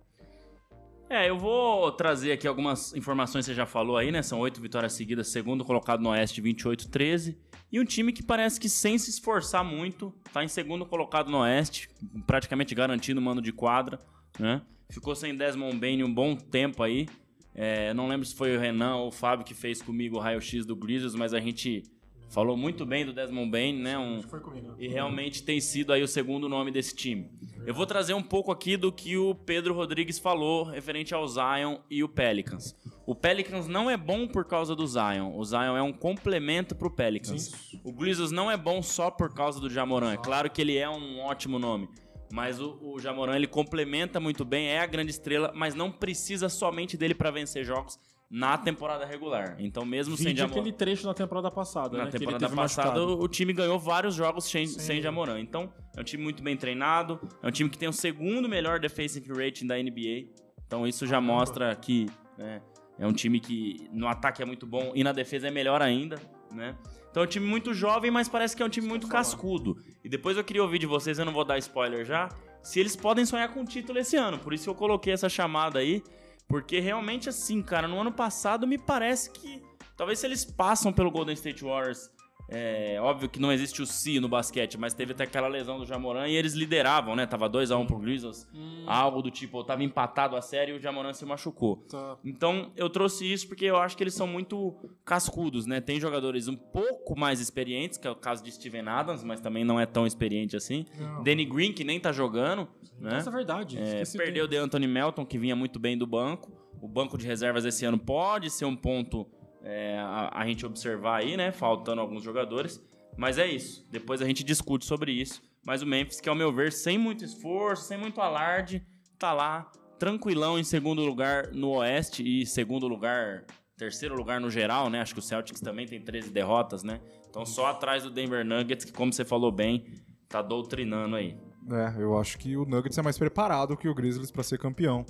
É, eu vou trazer aqui algumas informações que você já falou aí, né? São oito vitórias seguidas, segundo colocado no Oeste, 28-13. E um time que parece que sem se esforçar muito, tá em segundo colocado no Oeste, praticamente garantindo o mando de quadra, né? Ficou sem Desmond Bain um bom tempo aí. É, não lembro se foi o Renan ou o Fábio que fez comigo o raio-x do Grizzlies, mas a gente falou muito bem do Desmond Bain, né? Um,
Foi comigo.
e realmente tem sido aí o segundo nome desse time. Eu vou trazer um pouco aqui do que o Pedro Rodrigues falou referente ao Zion e o Pelicans. O Pelicans não é bom por causa do Zion. O Zion é um complemento pro Pelicans. O Grizzlies não é bom só por causa do Jamoran. É claro que ele é um ótimo nome. Mas o, o Jamoran ele complementa muito bem, é a grande estrela, mas não precisa somente dele para vencer jogos na temporada regular. Então mesmo sem
Vídeo
Jamoran
aquele trecho na temporada passada,
na
né?
temporada passada,
machucado.
o time ganhou vários jogos sem, sem Jamoran. Então, é um time muito bem treinado. É um time que tem o segundo melhor defensive rating da NBA. Então, isso já mostra que né, é um time que no ataque é muito bom e na defesa é melhor ainda, né? Então, é um time muito jovem, mas parece que é um time muito cascudo. E depois eu queria ouvir de vocês, eu não vou dar spoiler já, se eles podem sonhar com o título esse ano. Por isso que eu coloquei essa chamada aí. Porque realmente, assim, cara, no ano passado me parece que. Talvez se eles passam pelo Golden State Warriors É, óbvio que não existe o si no basquete, mas teve até aquela lesão do Jamoran e eles lideravam, né? Tava 2x1 pro Grizzlies, algo do tipo, tava empatado a série e o Jamoran se machucou.
Tá.
Então, eu trouxe isso porque eu acho que eles são muito cascudos, né? Tem jogadores um pouco mais experientes, que é o caso de Steven Adams, mas também não é tão experiente assim. Danny Green, que nem tá jogando, né?
Essa é verdade.
É, perdeu
dele.
de Anthony Melton, que vinha muito bem do banco. O banco de reservas esse ano pode ser um ponto é, a, a gente observar aí, né? Faltando alguns jogadores. Mas é isso. Depois a gente discute sobre isso. Mas o Memphis, que ao meu ver, sem muito esforço, sem muito alarde, tá lá tranquilão em segundo lugar no Oeste e segundo lugar, terceiro lugar no geral, né? Acho que o Celtics também tem 13 derrotas, né? Então só atrás do Denver Nuggets, que como você falou bem, tá doutrinando aí.
É, eu acho que o Nuggets é mais preparado que o Grizzlies pra ser campeão.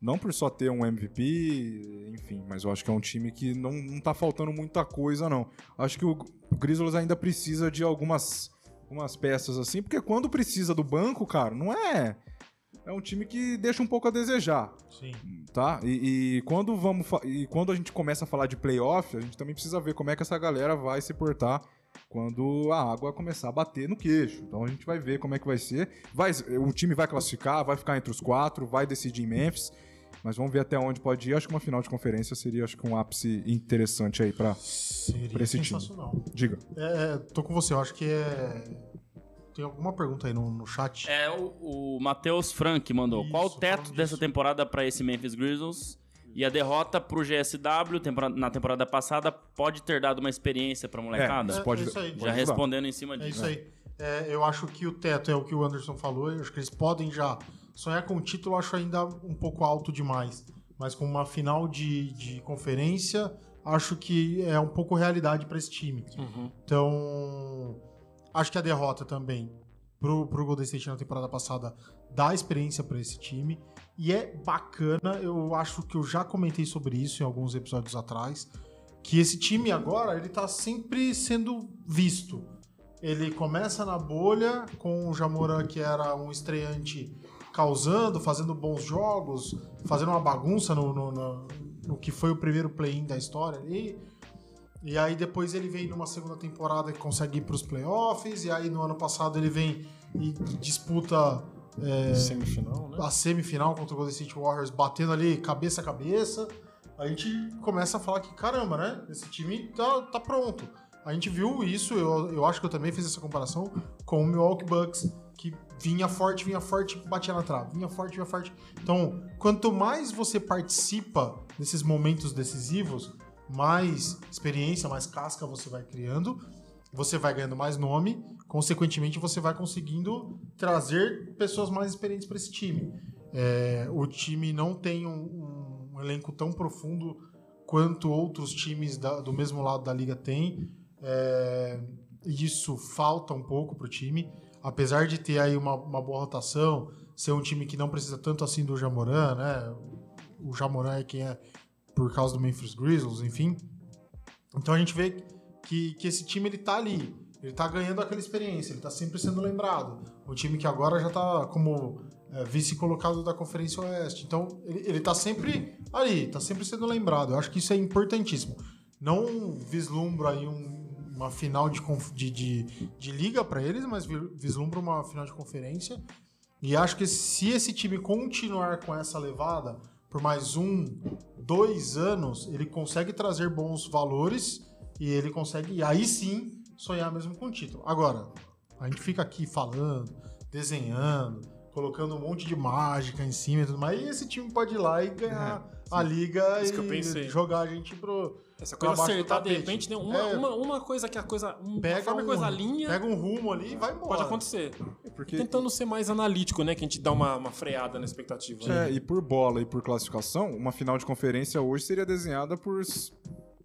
Não por só ter um MVP, enfim, mas eu acho que é um time que não, não tá faltando muita coisa, não. Acho que o, o Grizzlies ainda precisa de algumas, algumas peças assim, porque quando precisa do banco, cara, não é. É um time que deixa um pouco a desejar,
Sim.
tá? E, e quando vamos e quando a gente começa a falar de playoff, a gente também precisa ver como é que essa galera vai se portar quando a água começar a bater no queixo. Então a gente vai ver como é que vai ser. Vai, o time vai classificar, vai ficar entre os quatro, vai decidir em Memphis. Mas vamos ver até onde pode ir. Acho que uma final de conferência seria acho que um ápice interessante aí Pra esse time. Diga.
É, é, tô com você, eu acho que é. Tem alguma pergunta aí no, no chat?
É, o, o Matheus Frank mandou.
Isso,
Qual o teto dessa
disso.
temporada para esse Memphis Grizzlies? E a derrota pro GSW na temporada passada pode ter dado uma experiência pra molecada?
isso pode-
é isso aí.
pode
Já
ajudar.
respondendo em cima
É
disso.
isso aí. É, eu acho que o teto é o que o Anderson falou. Eu acho que eles podem já sonhar com o título. eu Acho ainda um pouco alto demais. Mas com uma final de, de conferência, acho que é um pouco realidade para esse time.
Uhum.
Então, acho que a derrota também pro, pro Golden State na temporada passada dá experiência para esse time. E é bacana, eu acho que eu já comentei sobre isso em alguns episódios atrás, que esse time agora, ele tá sempre sendo visto. Ele começa na bolha com o Jamoran, que era um estreante causando, fazendo bons jogos, fazendo uma bagunça no, no, no- no que foi o primeiro play-in da história ali. E aí depois ele vem numa segunda temporada que consegue ir para os playoffs, e aí no ano passado ele vem e disputa é,
Semifinal, né?
a semifinal contra o Golden State Warriors, batendo ali cabeça a cabeça. A gente começa a falar que, caramba, né? Esse time tá, tá pronto. A gente viu isso, eu, eu acho que eu também fiz essa comparação com o Milwaukee Bucks, que vinha forte, vinha forte, batia na trave, vinha forte, vinha forte. Então, quanto mais você participa desses momentos decisivos, mais experiência, mais casca você vai criando, você vai ganhando mais nome, consequentemente você vai conseguindo trazer pessoas mais experientes para esse time. É, o time não tem um, um elenco tão profundo quanto outros times da- do mesmo lado da liga têm. É, isso falta um pouco pro time. Apesar de ter aí uma, uma boa rotação, ser um time que não precisa tanto assim do Jamoran, né? O Jamoran é quem é por causa do Memphis Grizzlies, enfim. Então a gente vê que, que esse time ele tá ali, ele tá ganhando aquela experiência, ele tá sempre sendo lembrado. O time que agora já tá como é, vice colocado da Conferência Oeste. Então ele, ele tá sempre ali, tá sempre sendo lembrado. Eu acho que isso é importantíssimo. Não vislumbro aí um- uma final de, de, de, de liga para eles, mas vi- vislumbro uma final de conferência. E acho que se esse time continuar com essa levada por mais um, dois anos, ele consegue trazer bons valores e ele consegue, e aí sim, sonhar mesmo com o título. Agora, a gente fica aqui falando, desenhando, colocando um monte de mágica em cima e tudo mais, e esse time pode ir lá e ganhar a liga
Isso
e jogar a gente pro.
Essa coisa
baixo do
acertar, de repente, né? uma,
É.
uma, uma coisa que a coisa. Um,
Pega
conforme a
um,
coisa linha,
pega um rumo ali e vai embora.
pode acontecer.
Porque,
Tentando ser mais analítico, né? Que a gente dá uma, uma freada na expectativa. né?
é, e por bola e por classificação, uma final de conferência hoje seria desenhada por,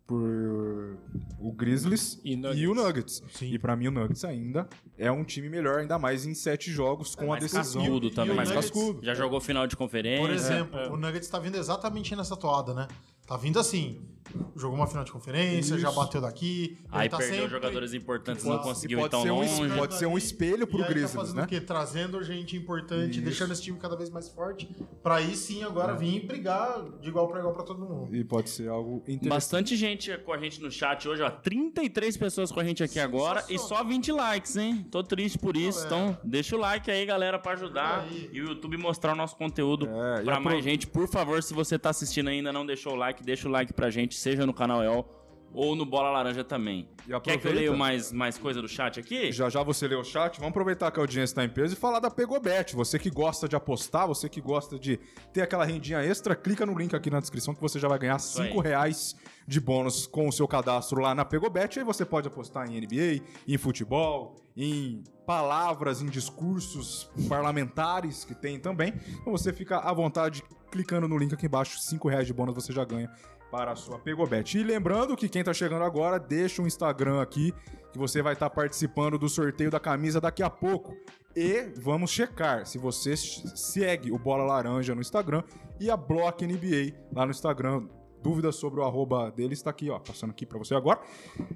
por o Grizzlies
E
e,
Nuggets.
o Nuggets.
Sim.
E pra mim o Nuggets ainda é um time melhor, ainda mais em sete jogos com a
mais
decisão.
cascudo
E- e
também.
o
mais
Nuggets-
cascudo.
Já jogou final de conferência.
Por exemplo,
é.
o Nuggets tá vindo exatamente nessa toada, né? Tá vindo assim. Jogou uma final de conferência, já
Isso.
bateu daqui.
Aí
tá
perdeu
sempre-
jogadores importantes, não conseguiu ir tão
pode ser um
longe.
pode ser um espelho pro
tá
Grizzlies,
fazendo
né?
o quê? Trazendo gente importante,
Isso.
deixando esse time cada vez mais forte, pra aí sim agora vir brigar de igual pra igual pra todo mundo.
E pode ser algo interessante.
Bastante gente com a gente no chat hoje, ó. 33 pessoas com a gente aqui agora e só 20 likes, hein? Tô triste por isso.
Galera.
Então, deixa o like aí, galera, pra ajudar e o YouTube mostrar o nosso conteúdo
É,
pra
apro-
mais gente. Por favor, se você tá assistindo e ainda não deixou o like, deixa o like pra gente, seja no canal EOL ou no Bola Laranja também. Quer que eu leia mais, mais coisa do chat aqui?
Já já você leu o chat, vamos aproveitar que a audiência está em peso e falar da Pegobet. Você que gosta de apostar, você que gosta de ter aquela rendinha extra, clica no link aqui na descrição que você já vai ganhar
aí.
5 reais de bônus com o seu cadastro lá na Pegobet. Aí você pode apostar em NBA, em futebol, em palavras, em discursos parlamentares que tem também. Então você fica à vontade clicando no link aqui embaixo, 5 reais de bônus você já ganha para a sua Pegobet. E lembrando que quem tá chegando agora, deixa o Instagram aqui, que você vai estar participando do sorteio da camisa daqui a pouco. E vamos checar se você segue o Bola Laranja no Instagram e a Block NBA lá no Instagram. Dúvidas sobre o arroba dele está aqui, ó, passando aqui para você agora.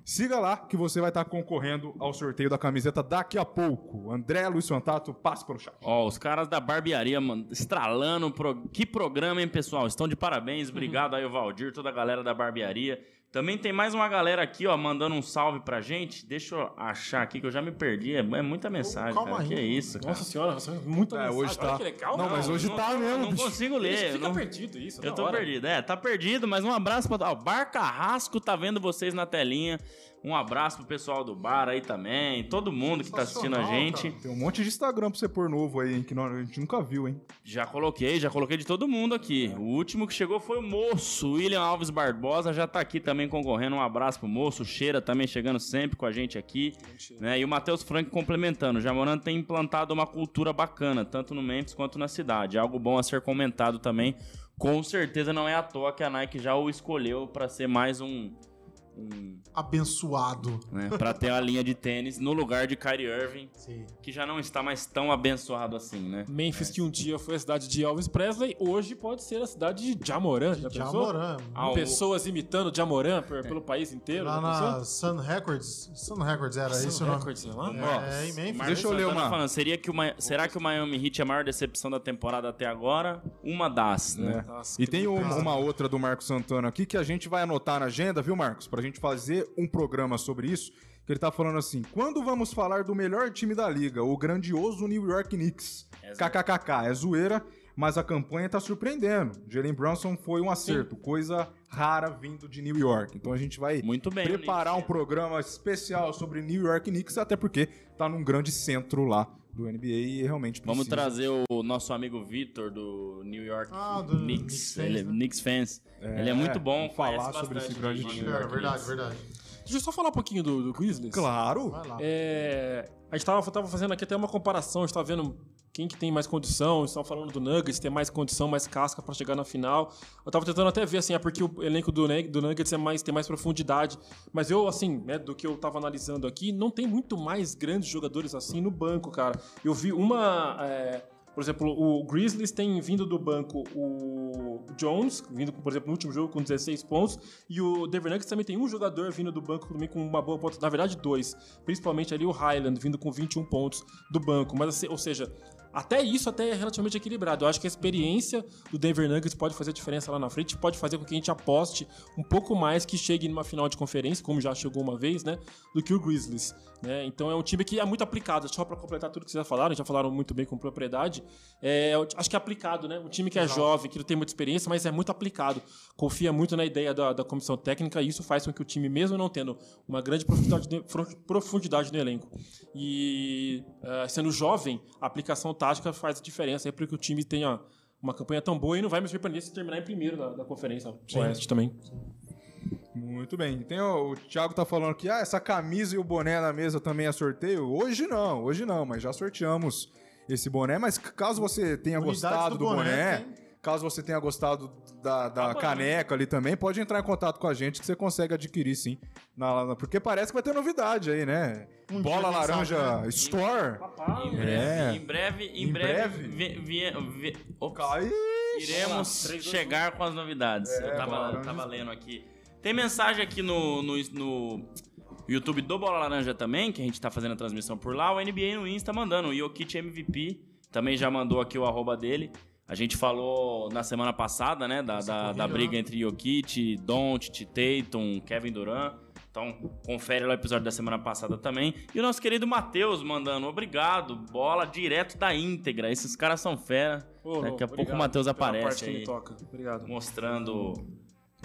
Siga lá que você vai estar concorrendo ao sorteio da camiseta daqui a pouco. André Luiz Fantato, passe pelo chat.
Ó, os caras da barbearia, mano, estralando. pro- Que programa, hein, pessoal? Estão de parabéns. Obrigado aí, o Valdir, toda a galera da barbearia. Também tem mais uma galera aqui, ó, mandando um salve pra gente. Deixa eu achar aqui que eu já me perdi. É, é muita mensagem,
calma
cara.
aí.
Que isso, cara.
Nossa senhora, você é muita
É,
mensagem.
hoje tá.
Legal.
Não, mas hoje
não,
tá mesmo,
Não
bicho.
consigo ler.
fica
não-
perdido isso.
Eu tô
hora.
perdido. É, tá perdido, mas um abraço pra. Ó, o Bar Carrasco tá vendo vocês na telinha. Um abraço pro pessoal do bar aí também. Todo mundo que tá assistindo a gente.
cara.
Tem um monte de Instagram pra você pôr novo aí, hein, que a gente nunca viu, hein?
Já coloquei, já coloquei de todo mundo aqui. O último que chegou foi o moço, William Alves Barbosa, já tá aqui também concorrendo. Um abraço pro moço, o Cheira também chegando sempre com a gente aqui. Né? E o Matheus Frank complementando. O Jamoran tem implantado uma cultura bacana, tanto no Memphis quanto na cidade. Algo bom a ser comentado também. Com certeza não é à toa que a Nike já o escolheu para ser mais um. Um
Abençoado.
né, para ter a linha de tênis no lugar de Kyrie Irving,
Sim.
que já não está mais tão abençoado assim, né?
Memphis, que um dia foi a cidade de Elvis Presley, hoje pode ser a cidade de Jamoran. Já pensou?
Jamoran.
Ah, o-
Pessoas imitando Jamoran por- pelo país inteiro.
Lá na Sun Records. Sun Records era
Sun
esse o nome.
Records, sei lá.
É, em Memphis.
Marcos
Deixa eu ler uma-
Falando, seria que será que o Miami Heat é a maior decepção da temporada até agora? Uma das, né?
É.
Nossa,
E tem um-
tristeza.
uma outra do Marcos Santana aqui que a gente vai anotar na agenda, viu, Marcos? Pra gente fazer um programa sobre isso. Que ele tá falando assim: quando vamos falar do melhor time da liga, o grandioso New York Knicks?
É.
KKKK, é zoeira, mas a campanha tá surpreendendo. Jalen Brunson foi um acerto, coisa rara vindo de New York. Então a gente vai
Muito bem.
preparar um
Knicks.
programa especial sobre New York Knicks, até porque tá num grande centro lá do NBA e realmente
Vamos
precisa.
trazer o nosso amigo Vitor do New York
Ah, do
Knicks.
Knicks fans,
Ele é
né?
Knicks fans. Ele é muito bom.
vamos falar sobre esse grande
de
time.
É, verdade,
Knicks.
verdade.
Deixa eu só falar um pouquinho do, do Grizzlies.
Claro.
Vai lá.
É, a gente tava, tava fazendo aqui até uma comparação, a gente tava vendo quem que tem mais condição, estão falando do Nuggets, tem mais condição, mais casca pra chegar na final. Eu tava tentando até ver, assim, é porque o elenco do, do Nuggets é mais, tem mais profundidade. Mas eu, assim, né, do que eu tava analisando aqui, não tem muito mais grandes jogadores assim no banco, cara. Eu vi uma... é, por exemplo, o Grizzlies tem vindo do banco o Jones, vindo, por exemplo, no último jogo com 16 pontos, e o Denver Nuggets também tem um jogador vindo do banco também com uma boa ponta, na verdade dois, principalmente ali o Highland vindo com 21 pontos do banco, mas assim, ou seja, até isso até é relativamente equilibrado. Eu acho que a experiência do Denver Nuggets pode fazer diferença lá na frente, pode fazer com que a gente aposte um pouco mais que chegue numa final de conferência, como já chegou uma vez, né, do que o Grizzlies, né? Então é um time que é muito aplicado, só para completar tudo que vocês já falaram, já falaram muito bem com propriedade. É, acho que é aplicado, né? Um time que é jovem, que não tem muita experiência, mas é muito aplicado. Confia muito na ideia da, da comissão técnica e isso faz com que o time, mesmo não tendo uma grande profundidade, profundidade no elenco e eh, sendo jovem, a aplicação tática faz a diferença aí para que o time tenha uma campanha tão boa e não vai me surpreender se terminar em primeiro da, da conferência Oeste também.
Muito bem. Tem o, o Thiago tá falando que ah, essa camisa e o boné na mesa também é sorteio. Hoje não, hoje não, mas já sorteamos esse boné. Mas caso você tenha
Unidades
gostado do,
do
boné,
boné,
caso você tenha gostado da, da
bom.
caneca ali também, pode entrar em contato com a gente que você consegue adquirir sim. Na- na- porque parece que vai ter novidade aí, né?
Um
Bola laranja
sabe, né?
Store.
Em breve,
É.
em breve, em,
Em
breve,
breve?
vi- vi- vi- ops.
Aí,
iremos chegar com as novidades.
É,
Eu tava, tava lendo aqui. Tem mensagem aqui no, no, no YouTube do Bola Laranja também, que a gente tá fazendo a transmissão por lá. O NBA no Insta mandando. O Jokic MVP também já mandou aqui o arroba dele. A gente falou na semana passada, né, da, da, da briga entre Jokic, Doncic, Tatum, Kevin Durant. Então, confere lá o episódio da semana passada também. E o nosso querido Matheus mandando, obrigado, bola direto da íntegra. Esses caras são fera.
Ô,
Daqui a
obrigado
pouco o Matheus aparece aí,
toca. Obrigado.
mostrando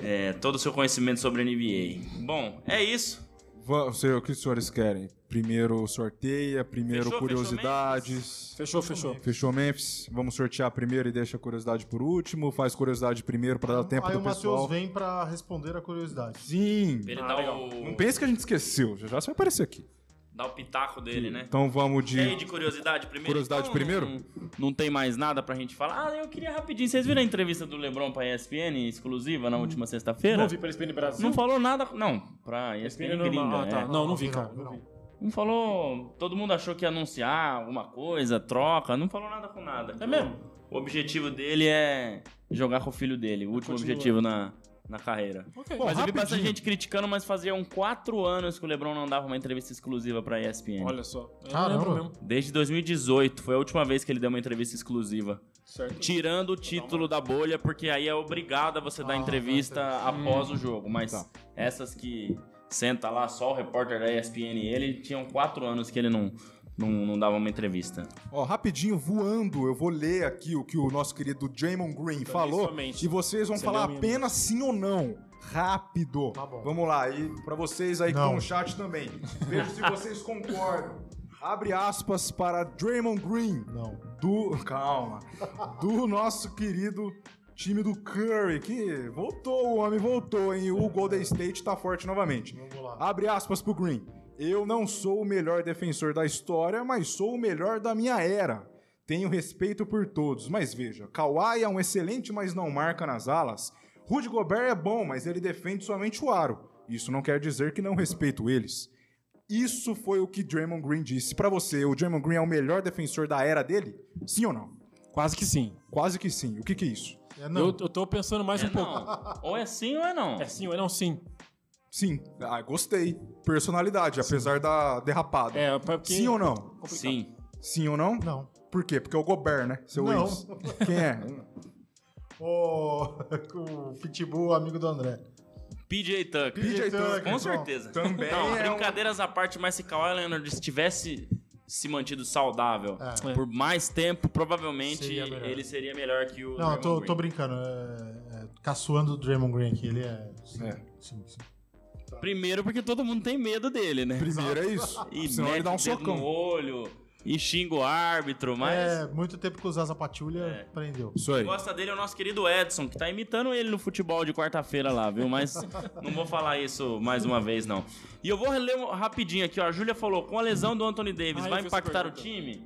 é, todo o seu conhecimento sobre a NBA. Bom, é isso.
Va- sei o que os senhores querem. Primeiro sorteia, primeiro
Fechou,
curiosidades.
Fechou, fechou.
Fechou Memphis? Vamos sortear primeiro e deixa a curiosidade por último. Faz curiosidade primeiro pra dar tempo
Aí
do
o Matheus
pessoal.
vem pra responder a curiosidade.
Sim.
Ele
Ah,
dar,
legal.
o,
Não pense que a gente esqueceu. Já já você vai aparecer aqui.
Dar o pitaco dele, né?
Então vamos
E aí,
de.
de curiosidade primeiro?
Curiosidade
Então,
primeiro?
Não, não tem mais nada pra gente falar. Ah, eu queria rapidinho. Vocês viram a entrevista do LeBron pra ESPN exclusiva na última sexta-feira?
Não vi pela ESPN Brasil?
Não falou nada. Não, pra ESPN
ESPN
gringa.
normal. Ah, tá.
é.
Não, não vi,
Não,
cara.
não,
Não vi.
Não falou. Todo mundo achou que ia anunciar alguma coisa, troca. Não falou nada com nada.
É mesmo?
O objetivo dele é jogar com o filho dele. O último
Continua.
objetivo na, na carreira.
Ok.
Bom,
Mas eu vi bastante
rapidinho.
gente criticando, mas faziam quatro anos que o LeBron não dava uma entrevista exclusiva pra ESPN.
Olha só.
Caramba.
Desde 2018, foi a última vez que ele deu uma entrevista exclusiva.
Certo.
Tirando o título da bolha, porque aí é obrigado a você dar
Ah,
entrevista
tá,
após o jogo. Mas
Tá.
essas que senta lá só o repórter da ESPN e ele, tinham quatro anos que ele não, não, não dava uma entrevista.
Ó, rapidinho, voando, eu vou ler aqui o que o nosso querido Draymond Green falou.
somente.
E vocês vão
Você
falar
leu
apenas sim ou não. Rápido.
Tá bom.
Vamos lá. E pra vocês aí que
Não.
estão no chat também. Veja se vocês concordam. Abre aspas para Draymond Green.
Não.
Do. Calma. Do nosso querido time do Curry, que voltou, o homem voltou, hein? O Golden State tá forte novamente.
Vamos lá.
Abre aspas pro Green. Eu não sou o melhor defensor da história, mas sou o melhor da minha era. Tenho respeito por todos, mas veja, Kawhi é um excelente, mas não marca nas alas. Rudy Gobert é bom, mas ele defende somente o aro. Isso não quer dizer que não respeito eles. Isso foi o que Draymond Green disse. Pra você, o Draymond Green é o melhor defensor da era dele? Sim ou não?
Quase que sim.
Quase que sim. O que que é isso?
É não.
Eu, eu tô pensando mais
É
um pouco.
não. Ou é sim ou é não.
É sim ou é não sim?
Sim. Ah, gostei. Personalidade, apesar da derrapada.
É, porque...
Sim ou não?
Sim.
Sim ou não?
Não.
Por quê? Porque é o Gobert, né? Seu
Não.
ex. Quem é?
O, o Pitbull, amigo do André.
PJ Tucker.
PJ Tucker,
Com
bom.
certeza.
Também
Não,
é um-
brincadeiras à parte, mas se Kawhi Leonard tivesse se mantido saudável
É.
por mais tempo, provavelmente
Seria
ele seria melhor que o
Não, eu
Draymond
tô,
Green.
tô brincando. É, é, caçoando o Draymond Green aqui. Ele é. Sim,
É.
sim, sim.
Primeiro porque todo mundo tem medo dele, né?
Primeiro é isso.
E
Senão
mete
ele dá um
o dedo no
socão.
olho e xinga o árbitro, mas
É, muito tempo que o Zaza Patrulha
É.
prendeu.
Isso aí.
quem gosta dele é o nosso querido Edson, que tá imitando ele no futebol de quarta-feira lá, viu? Mas não vou falar isso mais uma vez, não. E eu vou ler um- rapidinho aqui, ó. A Júlia falou, com a lesão do Anthony Davis,
Ah,
vai impactar o time?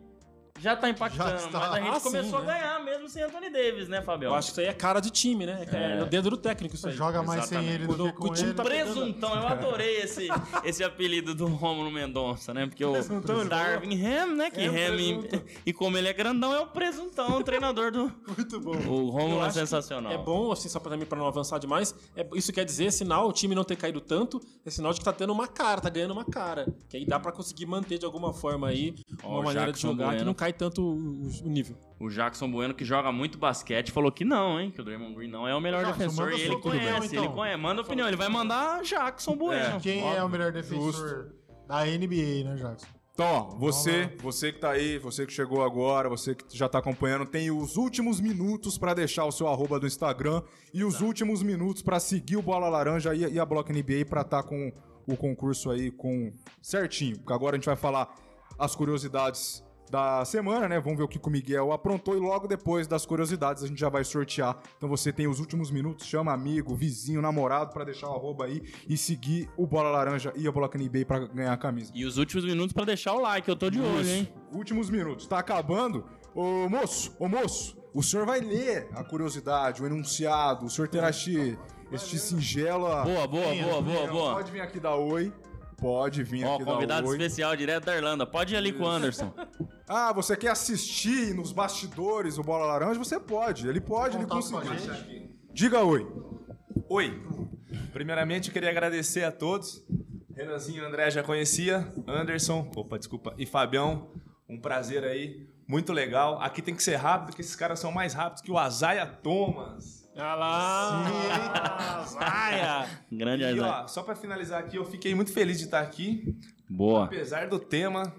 Já tá impactando,
Já está.
mas a gente
Ah, sim,
começou
né?
a ganhar mesmo sem Anthony Davis, né, Fabião?
Eu acho que isso aí é cara de time, né? É, o dedo do técnico isso aí.
Joga mais sem
Exatamente.
ele do
Quando
que com
o time
ele.
tá
Presuntão, eu adorei esse, esse apelido do Rômulo Mendonça, né? Porque o
Presuntão,
Darwin Ham, né? Que
É,
Ham, e como ele é grandão, é o presuntão, o treinador do.
Muito bom.
O
Eu
Rômulo é sensacional.
É bom, assim, só pra, também pra não avançar demais. É, isso quer dizer, é sinal, o time não ter caído tanto, é sinal de que tá tendo uma cara, tá ganhando uma cara. Que aí dá pra conseguir manter de alguma forma aí uma maneira de jogar que não cai tanto o, o nível.
O Jackson Bueno, que joga muito basquete, falou que não, hein? Que o Draymond Green não é o melhor
Jackson,
defensor. E ele
opinião,
conhece,
então.
ele conhece. Manda opinião, ele vai mandar Jackson Bueno.
Quem é o melhor defensor da NBA, né, Jackson?
Então, ó, você, você que tá aí, você que chegou agora, você que já tá acompanhando, tem os últimos minutos pra deixar o seu arroba do Instagram e os últimos minutos pra seguir o Bola Laranja e, e a Block NBA pra tá com o concurso aí com certinho. Porque agora a gente vai falar as curiosidades da semana, né? Vamos ver o que o Miguel aprontou e logo depois das curiosidades a gente já vai sortear. Então você tem os últimos minutos, chama amigo, vizinho, namorado pra deixar o arroba aí e seguir o Bola Laranja e a Block NBA pra ganhar a camisa.
E os últimos minutos pra deixar o like, eu tô de olho, hein?
Últimos minutos. Tá acabando? Ô moço, ô moço, o senhor vai ler a curiosidade, o enunciado, o senhor terá este, este singela.
Boa, boa, boa, boa, boa.
Pode vir aqui dar oi. Pode vir
Ó,
aqui dar
convidado especial direto da Irlanda. Pode ir ali com o Anderson.
Ah, você quer assistir nos bastidores o Bola Laranja? Você pode. Ele pode, ele conseguiu. Diga oi. Oi.
Primeiramente, eu queria agradecer a todos. Renanzinho e André já conhecia, Anderson, opa, desculpa, e Fabião. Um prazer aí, muito legal. Aqui tem que ser rápido, porque esses caras são mais rápidos que o Azaia Thomas.
Olha lá! Zaia!
Grande
E ó, só pra finalizar aqui, eu fiquei muito feliz de estar aqui.
Boa.
Apesar do tema,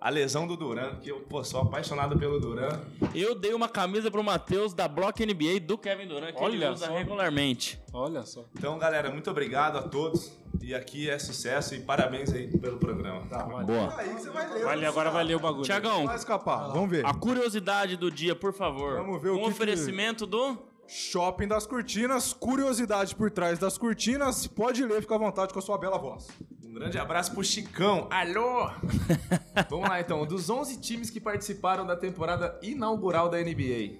a lesão do Duran, que eu pô, sou apaixonado pelo Duran.
Eu dei uma camisa pro Matheus da Block NBA do Kevin Durant, que ele
Olha
usa
só.
regularmente.
Olha só.
Então, galera, muito obrigado a todos. E aqui é sucesso e parabéns aí pelo programa.
Boa.
Aí você vai ler.
Vale, agora vai ler o bagulho.
Tiagão,
Vai escapar. Vamos ver.
a curiosidade do dia, por favor.
Vamos ver o
Um
que que-
oferecimento do...
Shopping das Cortinas, curiosidade por trás das cortinas. Pode ler, fica à vontade com a sua bela voz.
Um grande abraço pro Chicão. Alô! Vamos lá então. Dos 11 times que participaram da temporada inaugural da NBA.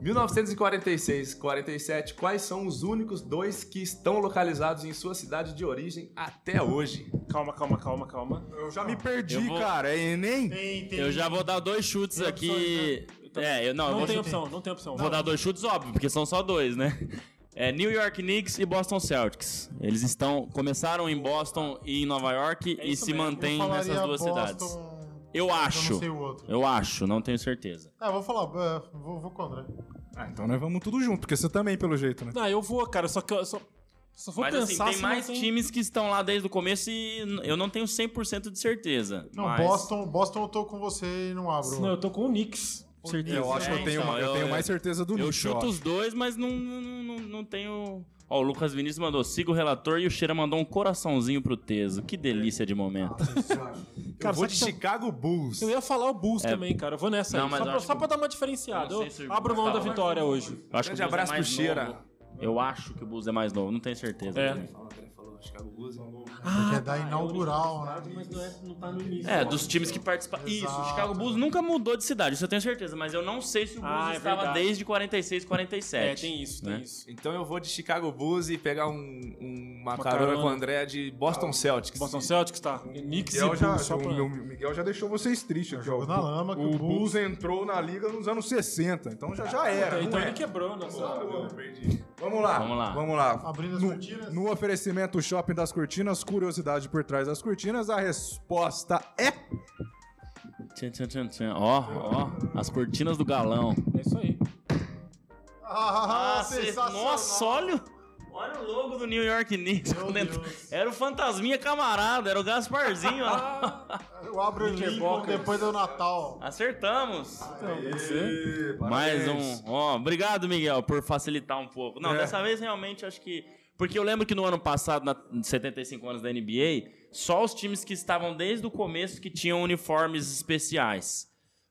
1946 47, quais são os únicos dois que estão localizados em sua cidade de origem até hoje?
Calma, calma, calma, calma.
Eu já me perdi,
Eu vou-
cara. É Enem?
Tem, tem.
Eu já vou dar dois chutes aqui. É, eu não, eu
Não
vou,
tem opção, não tem opção.
vou dar dois chutes, óbvio, porque são só dois, né? É New York Knicks e Boston Celtics. Eles estão começaram em Boston e em Nova York
É
e se
mesmo. Eu
mantêm
Eu
nessas duas
Boston,
cidades.
Eu
Eu
não
acho.
sei o outro.
Eu acho, não tenho certeza.
Eu vou falar, é, vou, vou com o André.
Ah, então nós vamos tudo junto, porque você também, pelo jeito, né?
Não, eu vou, cara, só que eu só, só vou
Mas
pensar
assim, tem mais
não tem...
times que estão lá desde o começo e eu não tenho 100% de certeza.
Não,
mas...
Boston, Boston eu tô com você e não abro.
Não, eu tô com o Knicks.
Certeza.
Eu acho que
É,
eu tenho,
então,
uma- eu tenho mais certeza do
Eu
Knicks,
chuto os dois, mas não, não, não, não tenho. Ó, o Lucas Vinícius mandou, siga o relator e o Cheira mandou um coraçãozinho pro Teso. Que delícia de momento.
Eu
Cara,
vou de
eu-
Chicago Bulls.
Eu ia falar o Bulls também, cara. Eu vou nessa
Não,
aí. Só,
eu
pra, só pra dar uma diferenciada.
Eu
Eu, abro mão da
Gustavo-
vitória hoje.
Eu acho que
Grande abraço
é mais
pro Cheira.
Eu acho que o Bulls é mais novo, não tenho certeza.
É.
também.
Chicago Bulls.
Porque é da inaugural, né?
Mas não, é, não tá no início.
É, dos times que participaram. Isso, o Chicago Bulls nunca mudou de cidade, isso eu tenho certeza, mas eu não sei se o Bulls
Ah, é
estava
verdade.
desde 46, 47.
É, tem isso, tem
né?
isso.
Então eu vou de Chicago Bulls e pegar um, um- uma, carona,
carona.
com o André de Boston Celtics.
Boston Celtics tá. Knicks e
Miguel já,
Bulls, só
o
pra...
meu- Miguel já deixou vocês tristes. aqui, ó.
Jogou na lama
o
o
Bulls
Bulls-
entrou na liga nos anos 60, então já, já era.
Então ele
é.
quebrou, nossa.
Vamos lá.
Vamos lá.
Vamos lá.
Abrindo as
no,
cortinas.
no oferecimento Shopping das Cortinas, curiosidade por trás das cortinas, a resposta é.
Tchan, tchan, tchan, tchan. Ó, ó, as cortinas do galão.
É isso aí.
Ah,
cê-
sensacional.
Nossa, olha, o- olha o logo do New York Knicks. Era o Fantasminha Camarada, era o Gasparzinho.
Eu abro o Lincoln depois do Natal.
Acertamos.
Então, ser.
Mais um. Ó, obrigado, Miguel, por facilitar um pouco. Não,
É.
dessa vez realmente acho que. Porque eu lembro que no ano passado, na 75 anos da NBA, só os times que estavam desde o começo que tinham uniformes especiais.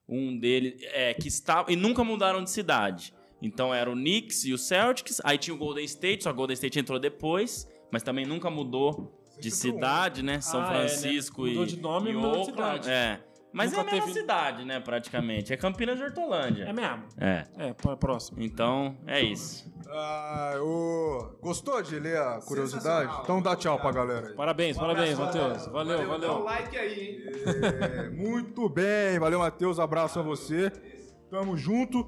Um deles é que estava e nunca mudaram de cidade. Então era o Knicks e o Celtics, aí tinha o Golden State, só que o Golden State entrou depois, mas também nunca mudou de cidade, né? São
Ah, é, né?
Francisco e
Mudou de nome e
e
mudou de cidade.
É. Mas
Nunca
é a mesma
teve-
cidade, né, praticamente. É Campinas de Hortolândia.
É mesmo.
É.
É, pô, próximo.
Então, é isso.
Ah, ô, Gostou de ler a curiosidade? Então dá tchau pra galera aí.
Parabéns, parabéns, Matheus. Valeu,
Dá um
valeu.
like aí, hein?
É, muito bem, valeu, Matheus. Abraço a você. Tamo junto.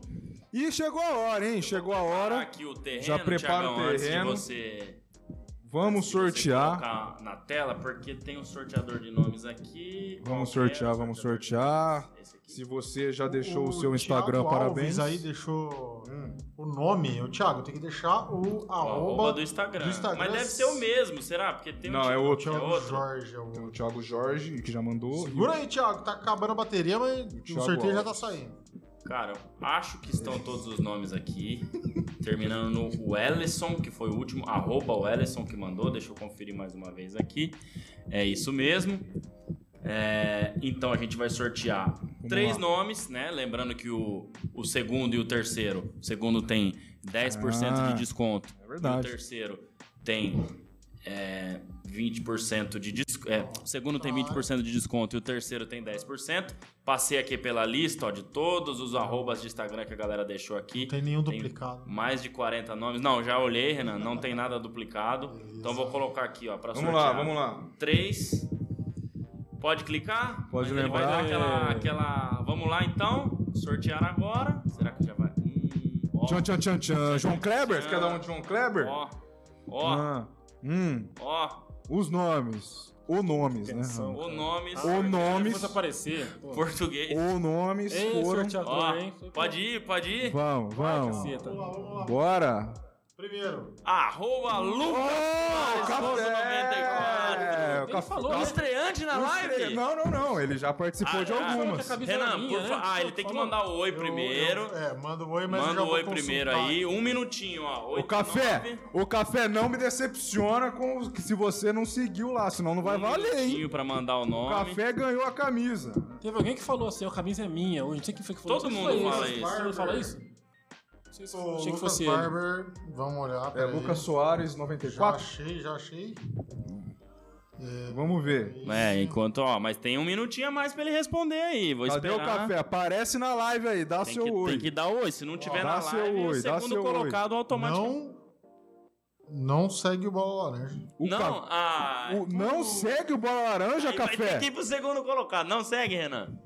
E chegou a hora, hein? Chegou a hora.
Aqui o terreno,
Já prepara o
Thiagão, antes de
terreno.
você,
Vamos sortear.
na tela, porque tem um sorteador de nomes aqui.
Vamos
Qual que é?
sortear, vamos sortear. Se você já deixou o, seu
Thiago
Instagram,
Alves
parabéns.
aí deixou o nome. O Thiago, tem que deixar o
O
arroba,
do Instagram.
do Instagram.
Mas deve ser o mesmo, será? Porque tem um
Não,
tipo-
é outro.
É
Thiago
outro.
Jorge. É o...
Tem o Thiago Jorge, que já mandou.
Segura aí, Thiago. Tá acabando a bateria, mas o,
Thiago
sorteio já tá
Alves.
saindo.
Cara, acho que estão todos os nomes aqui. Terminando no Wellison, que foi o último. Arroba Wellison que mandou. Deixa eu conferir mais uma vez aqui. É isso mesmo. É, então a gente vai sortear três
lá.
nomes, né? Lembrando que o, o segundo e o terceiro. O segundo tem 10%
Ah,
de desconto.
é verdade.
E o terceiro tem é, 20% de desconto. É, o segundo tem 20% de desconto e o terceiro tem 10%. Passei aqui pela lista ó, de todos os arrobas de Instagram que a galera deixou aqui.
Não tem nenhum duplicado.
Mais de 40 nomes. Não, já olhei, Renan. Não tem nada duplicado. Então vou colocar aqui, ó, pra
Vamos
sortear.
lá, vamos lá.
Três. Pode clicar?
Pode
Mas ele vai
lembrar.
dar aquela, aquela... Vamos lá, então. Sortear agora. Será que já vai? Hum, ó.
Tchan, tchan, tchan, tchan. João Kleber? Você quer dar um de João Kleber?
Ó, Ó,
Ah, hum,
ó,
os nomes. O nomes, né?
Atenção.
o nomes,
O nomes.
Fosse aparecer. Pô.
português.
O nomes
Ei,
foram.
sorteador,
Ó,
hein?
pode ir, pode ir.
Vamos, vamos.
Caceta.
Vamos lá, vamos lá.
Bora.
Primeiro,
Arroba Lucas
Oh,
Soares,
café!
94.
O café-
falou, né?
Estreante na live?
Não, não, não. Ele já participou
Ah,
de
é?
Algumas.
Renan,
minha,
por
né?
fa- ah, ele tem que mandar o oi
eu-
primeiro.
eu- é, manda o oi, mas
Manda o oi primeiro aí. Um minutinho, ó.
O café,
nove.
o café não me decepciona com se você não seguiu lá, senão não vai
Um
valer, hein?
minutinho pra mandar o
O
nome.
café ganhou a camisa.
Teve alguém que falou assim, a camisa é minha. Hoje não sei quem foi que falou.
Todo mundo fala isso.
Todo mundo fala isso? Se
O
achei que
Lucas
fosse ele.
Barber, vamos olhar.
É. Lucas Soares,
Já
94.
achei, já achei.
Vamos ver.
É, enquanto, ó, mas tem um minutinho a mais pra ele responder aí. Vou
Cadê
esperar.
o café? Aparece na live aí, dá
Tem
seu
que,
oi.
tem que dar oi. Se não tiver
Dá
na
seu
live,
oi,
o
dá
segundo
seu oi.
colocado automaticamente.
Não, não segue o Bola Laranja.
O
Não,
ca-
ah,
o- não segue o Bola Laranja,
aí vai
café?
ter que ir pro segundo colocado. Não segue, Renan.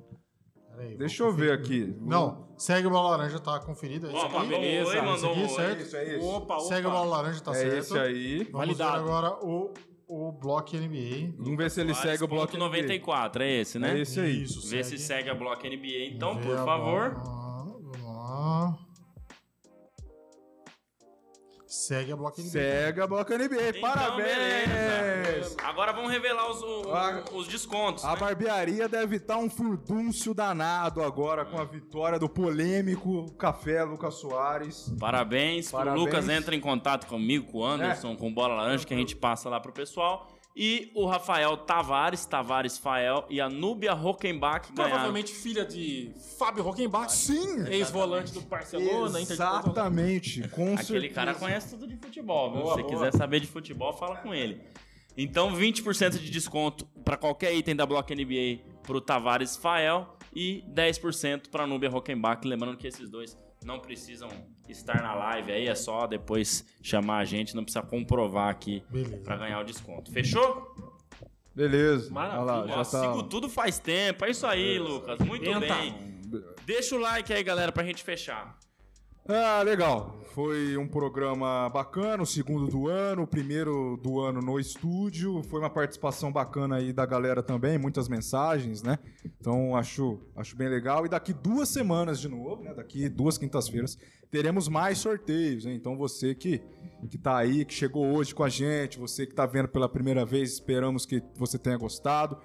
Peraí,
Deixa eu ver aqui.
Não, segue o Bola Laranja, tá conferido. É
um
beleza.
oi, mandou
aqui,
um oi.
certo?
isso, é isso.
Opa, opa.
Segue o Bola Laranja, tá
é
certo.
esse aí.
Vamos
Validado.
ver agora o, o Bloco NBA.
Vamos ver se ele segue o bloco
Ponto 94, é esse, né?
É esse aí.
Isso,
Vê se segue a Block NBA, então,
Vê
por favor.
bola- Vamos lá. Segue a Bloco NBA.
Segue a Bloco NBA.
Então,
Parabéns!
beleza. Agora vamos revelar os, o-
Ah,
os descontos.
A
né?
barbearia deve estar um furdúncio danado agora com a vitória do polêmico Café Lucas Soares.
Parabéns.
Parabéns.
O Lucas entra em contato comigo, com o Anderson,
É.
com o Bola Laranja, que a gente passa lá pro pessoal. E o Rafael Tavares, Tavares Fael e a Núbia Rockenbach ganharam.
Provavelmente filha de Fábio Rockenbach.
Sim!
Ex-volante do Barcelona, Inter de Porto-
Exatamente, com
Aquele
certeza.
cara conhece tudo de futebol, viu?
Boa,
Se você quiser saber de futebol, fala com ele. Então, 20% de desconto para qualquer item da Block NBA pro Tavares Fael e 10% para Nubia Rockenbach. Lembrando que esses dois não precisam estar na live aí, é só depois chamar a gente, não precisa comprovar aqui
Beleza.
para ganhar o desconto. Fechou?
Beleza.
Maravilha.
Olha lá, já
Ó,
tá...
Sigo tudo faz tempo, é isso aí, Lucas. Muito
Tenta.
bem. Deixa o like aí, galera, pra gente fechar.
Ah, legal. Foi um programa bacana, o segundo do ano, o primeiro do ano no estúdio. Foi uma participação bacana aí da galera também, muitas mensagens, né? Então acho, acho bem legal. E daqui duas semanas de novo, né? Daqui duas quintas-feiras, teremos mais sorteios, hein? Então você que, que tá aí, que chegou hoje com a gente, você que tá vendo pela primeira vez, esperamos que você tenha gostado.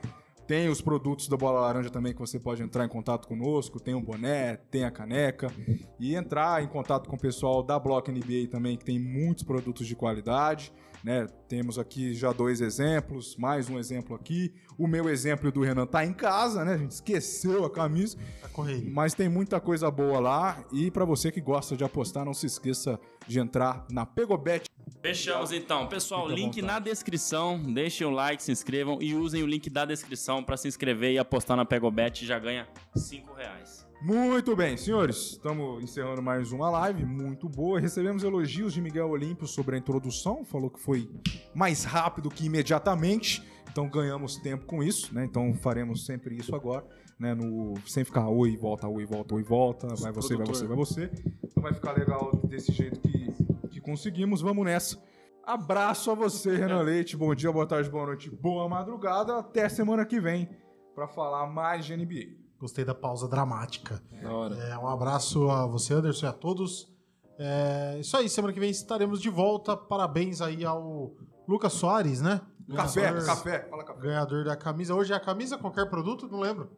Tem os produtos da Bola Laranja também que você pode entrar em contato conosco. Tem o boné, tem a caneca. E entrar em contato com o pessoal da Block NBA também, que tem muitos produtos de qualidade. Né? Temos aqui já dois exemplos, mais um exemplo aqui. O meu exemplo e o do Renan tá em casa, né? A gente esqueceu a camisa.
Tá correio.
Mas tem muita coisa boa lá. E para você que gosta de apostar, não se esqueça de entrar na Pegobet.
Fechamos então. Pessoal,
à
link na descrição. Deixem o like, se inscrevam e usem o link da descrição para se inscrever e apostar na Pegobet. Já ganha 5 reais.
Muito bem, senhores, estamos encerrando mais uma live muito boa. Recebemos elogios de Miguel Olímpio sobre a introdução, falou que foi mais rápido que imediatamente, então ganhamos tempo com isso, né? Então faremos sempre isso agora, né? No, sem ficar oi, volta, oi, volta, oi, volta, vai você, vai você, vai você. Então vai ficar legal desse jeito que, que conseguimos, vamos nessa. Abraço a você, Renan Leite. Bom dia, boa tarde, boa noite, boa madrugada. Até semana que vem para falar mais de NBA.
Gostei da pausa dramática.
Da hora.
É, um abraço a você, Anderson, e a todos. É, isso aí, semana que vem estaremos de volta. Parabéns aí ao Lucas Soares, né?
Café,
Ganhador-
café, fala café.
Ganhador da camisa. Hoje é a camisa, qualquer produto? Não lembro.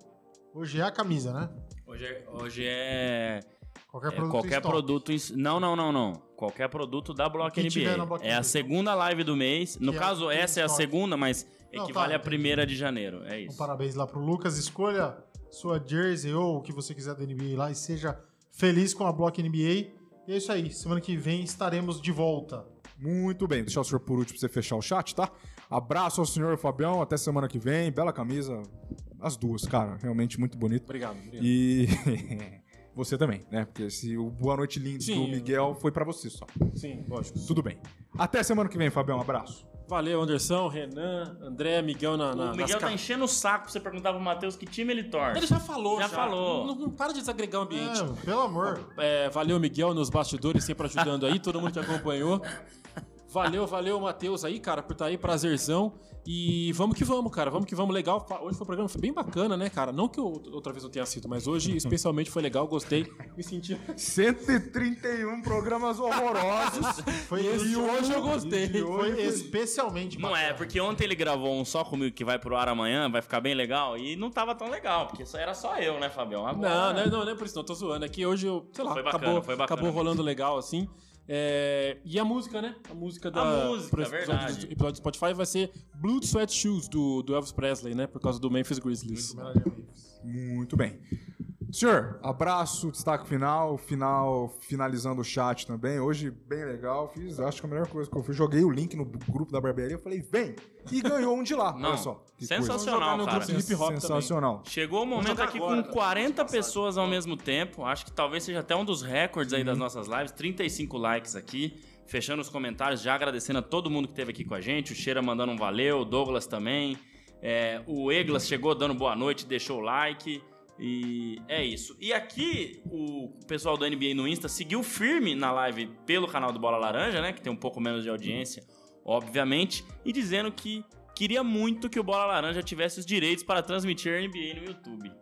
Hoje é a camisa, né?
Hoje é, hoje é,
Qualquer
é
produto. em
qualquer produto. em- Não, não, não, não. Qualquer produto da Block NBA.
Block
É a
NBA.
segunda live do mês. No
Que é-
caso,
tem
essa é a segunda, mas
Não,
equivale
tá,
à primeira de janeiro. É
Então,
isso.
parabéns lá pro Lucas. Escolha sua jersey ou o que você quiser da NBA lá e seja feliz com a Block NBA. E é isso aí. Semana que vem estaremos de volta.
Muito bem, deixar o senhor por último pra você fechar o chat, tá? Abraço ao senhor Fabião, até semana que vem. Bela camisa, as duas, cara, realmente muito bonito.
Obrigado. obrigado.
E você também, né? Porque se o Boa Noite Lindo
Sim,
do
eu-
Miguel foi pra você só.
Sim, lógico.
Tudo bem. Até semana que vem, Fabião, abraço.
Valeu, Anderson, Renan, André, Miguel na, na,
O Miguel
ca-
tá enchendo o saco pra você perguntar pro Matheus que time ele torce.
Ele já falou,
Já
já.
falou.
Não, não para de desagregar o ambiente.
É, pelo amor.
É, valeu, Miguel, nos bastidores, sempre ajudando aí, todo mundo que acompanhou. Valeu, valeu, Matheus aí, cara, por estar aí, prazerzão. E vamos que vamos, cara, vamos que vamos, legal. Hoje foi um programa foi bem bacana, né, cara? Não que eu, outra vez não tenha sido, mas hoje especialmente foi legal, gostei. Me senti.
131 programas horrorosos.
Foi
E hoje eu gostei.
Hoje
Foi especialmente
Não é, porque ontem ele gravou um só comigo que vai pro ar amanhã, vai ficar bem legal, e não tava tão legal, porque só era só eu, né, Fabião?
Não,
Agora-
não, é- não, não é por isso, não, tô zoando. É que hoje eu, sei lá,
Foi bacana,
acabou,
foi bacana.
acabou rolando legal, assim. É, e a música, né? A música da.
música,
pro episódio,
verdade.
do- episódio do Spotify vai ser Blood Sweat Shoes do, do Elvis Presley, né? Por causa do Memphis Grizzlies.
Muito bem. Senhor, abraço, destaque final, final, finalizando o chat também. Hoje, bem legal. Fiz, acho que a melhor coisa que eu fiz, joguei o link no grupo da barbearia. Eu falei, vem! E ganhou um de lá.
Não,
Olha só. que
sensacional, cara.
hip hop também.
Sensacional.
Chegou o momento aqui
agora,
com
tá?
40 pessoas ao mesmo tempo. Acho que talvez seja até um dos recordes aí das nossas lives. 35 likes aqui. Fechando os comentários, já agradecendo a todo mundo que esteve aqui com a gente. O Cheira mandando um valeu, o Douglas também. É, o Eglas chegou dando boa noite, deixou o like. E é isso. E aqui, o pessoal do NBA no Insta seguiu firme na live pelo canal do Bola Laranja, né? Que tem um pouco menos de audiência, obviamente. E dizendo que queria muito que o Bola Laranja tivesse os direitos para transmitir a NBA no YouTube.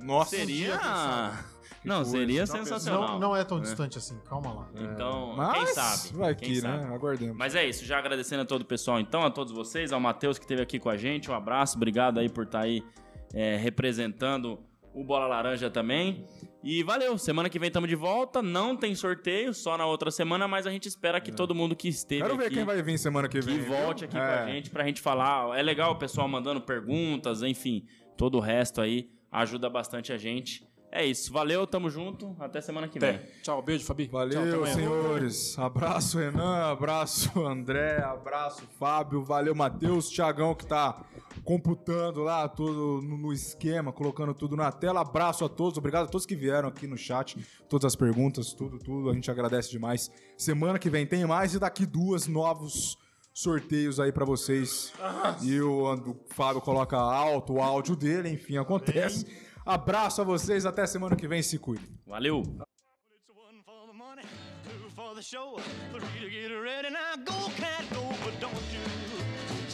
Nossa,
Seria. Não,
coisa,
seria
tá
sensacional.
Não, não é tão distante assim, calma lá.
Então,
Mas
quem sabe?
vai
quem
que,
sabe?
né? Aguardemos.
Mas é isso, já agradecendo a todo o pessoal, então, a todos vocês, ao Matheus que esteve aqui com a gente, um abraço, obrigado aí por estar aí é, representando o Bola Laranja também. E valeu, semana que vem estamos de volta, não tem sorteio, só na outra semana, mas a gente espera que todo mundo que esteve
Quero ver
aqui...
quem vai vir semana que
que
vem.
volte
viu?
aqui
É.
com a gente pra gente falar. É legal o pessoal mandando perguntas, enfim, todo o resto aí ajuda bastante a gente. É isso, valeu, tamo junto, até semana que vem.
Até. Tchau, beijo, Fabi. Tchau, até
Valeu,
amanhã.
senhores. Abraço, Renan. Abraço, André. Abraço, Fábio. Valeu, Matheus. Tiagão, que tá computando lá tudo no no esquema, colocando tudo na tela. Abraço a todos. Obrigado a todos que vieram aqui no chat. Todas as perguntas, tudo, tudo. A gente agradece demais. Semana que vem tem mais e daqui duas novos sorteios aí pra vocês. E o, o Fábio coloca alto o áudio dele. Enfim, acontece. Abraço a vocês. Até semana que vem. Se cuidem.
Valeu!
For the show, three to get ready. Now go, cat, go, but don't you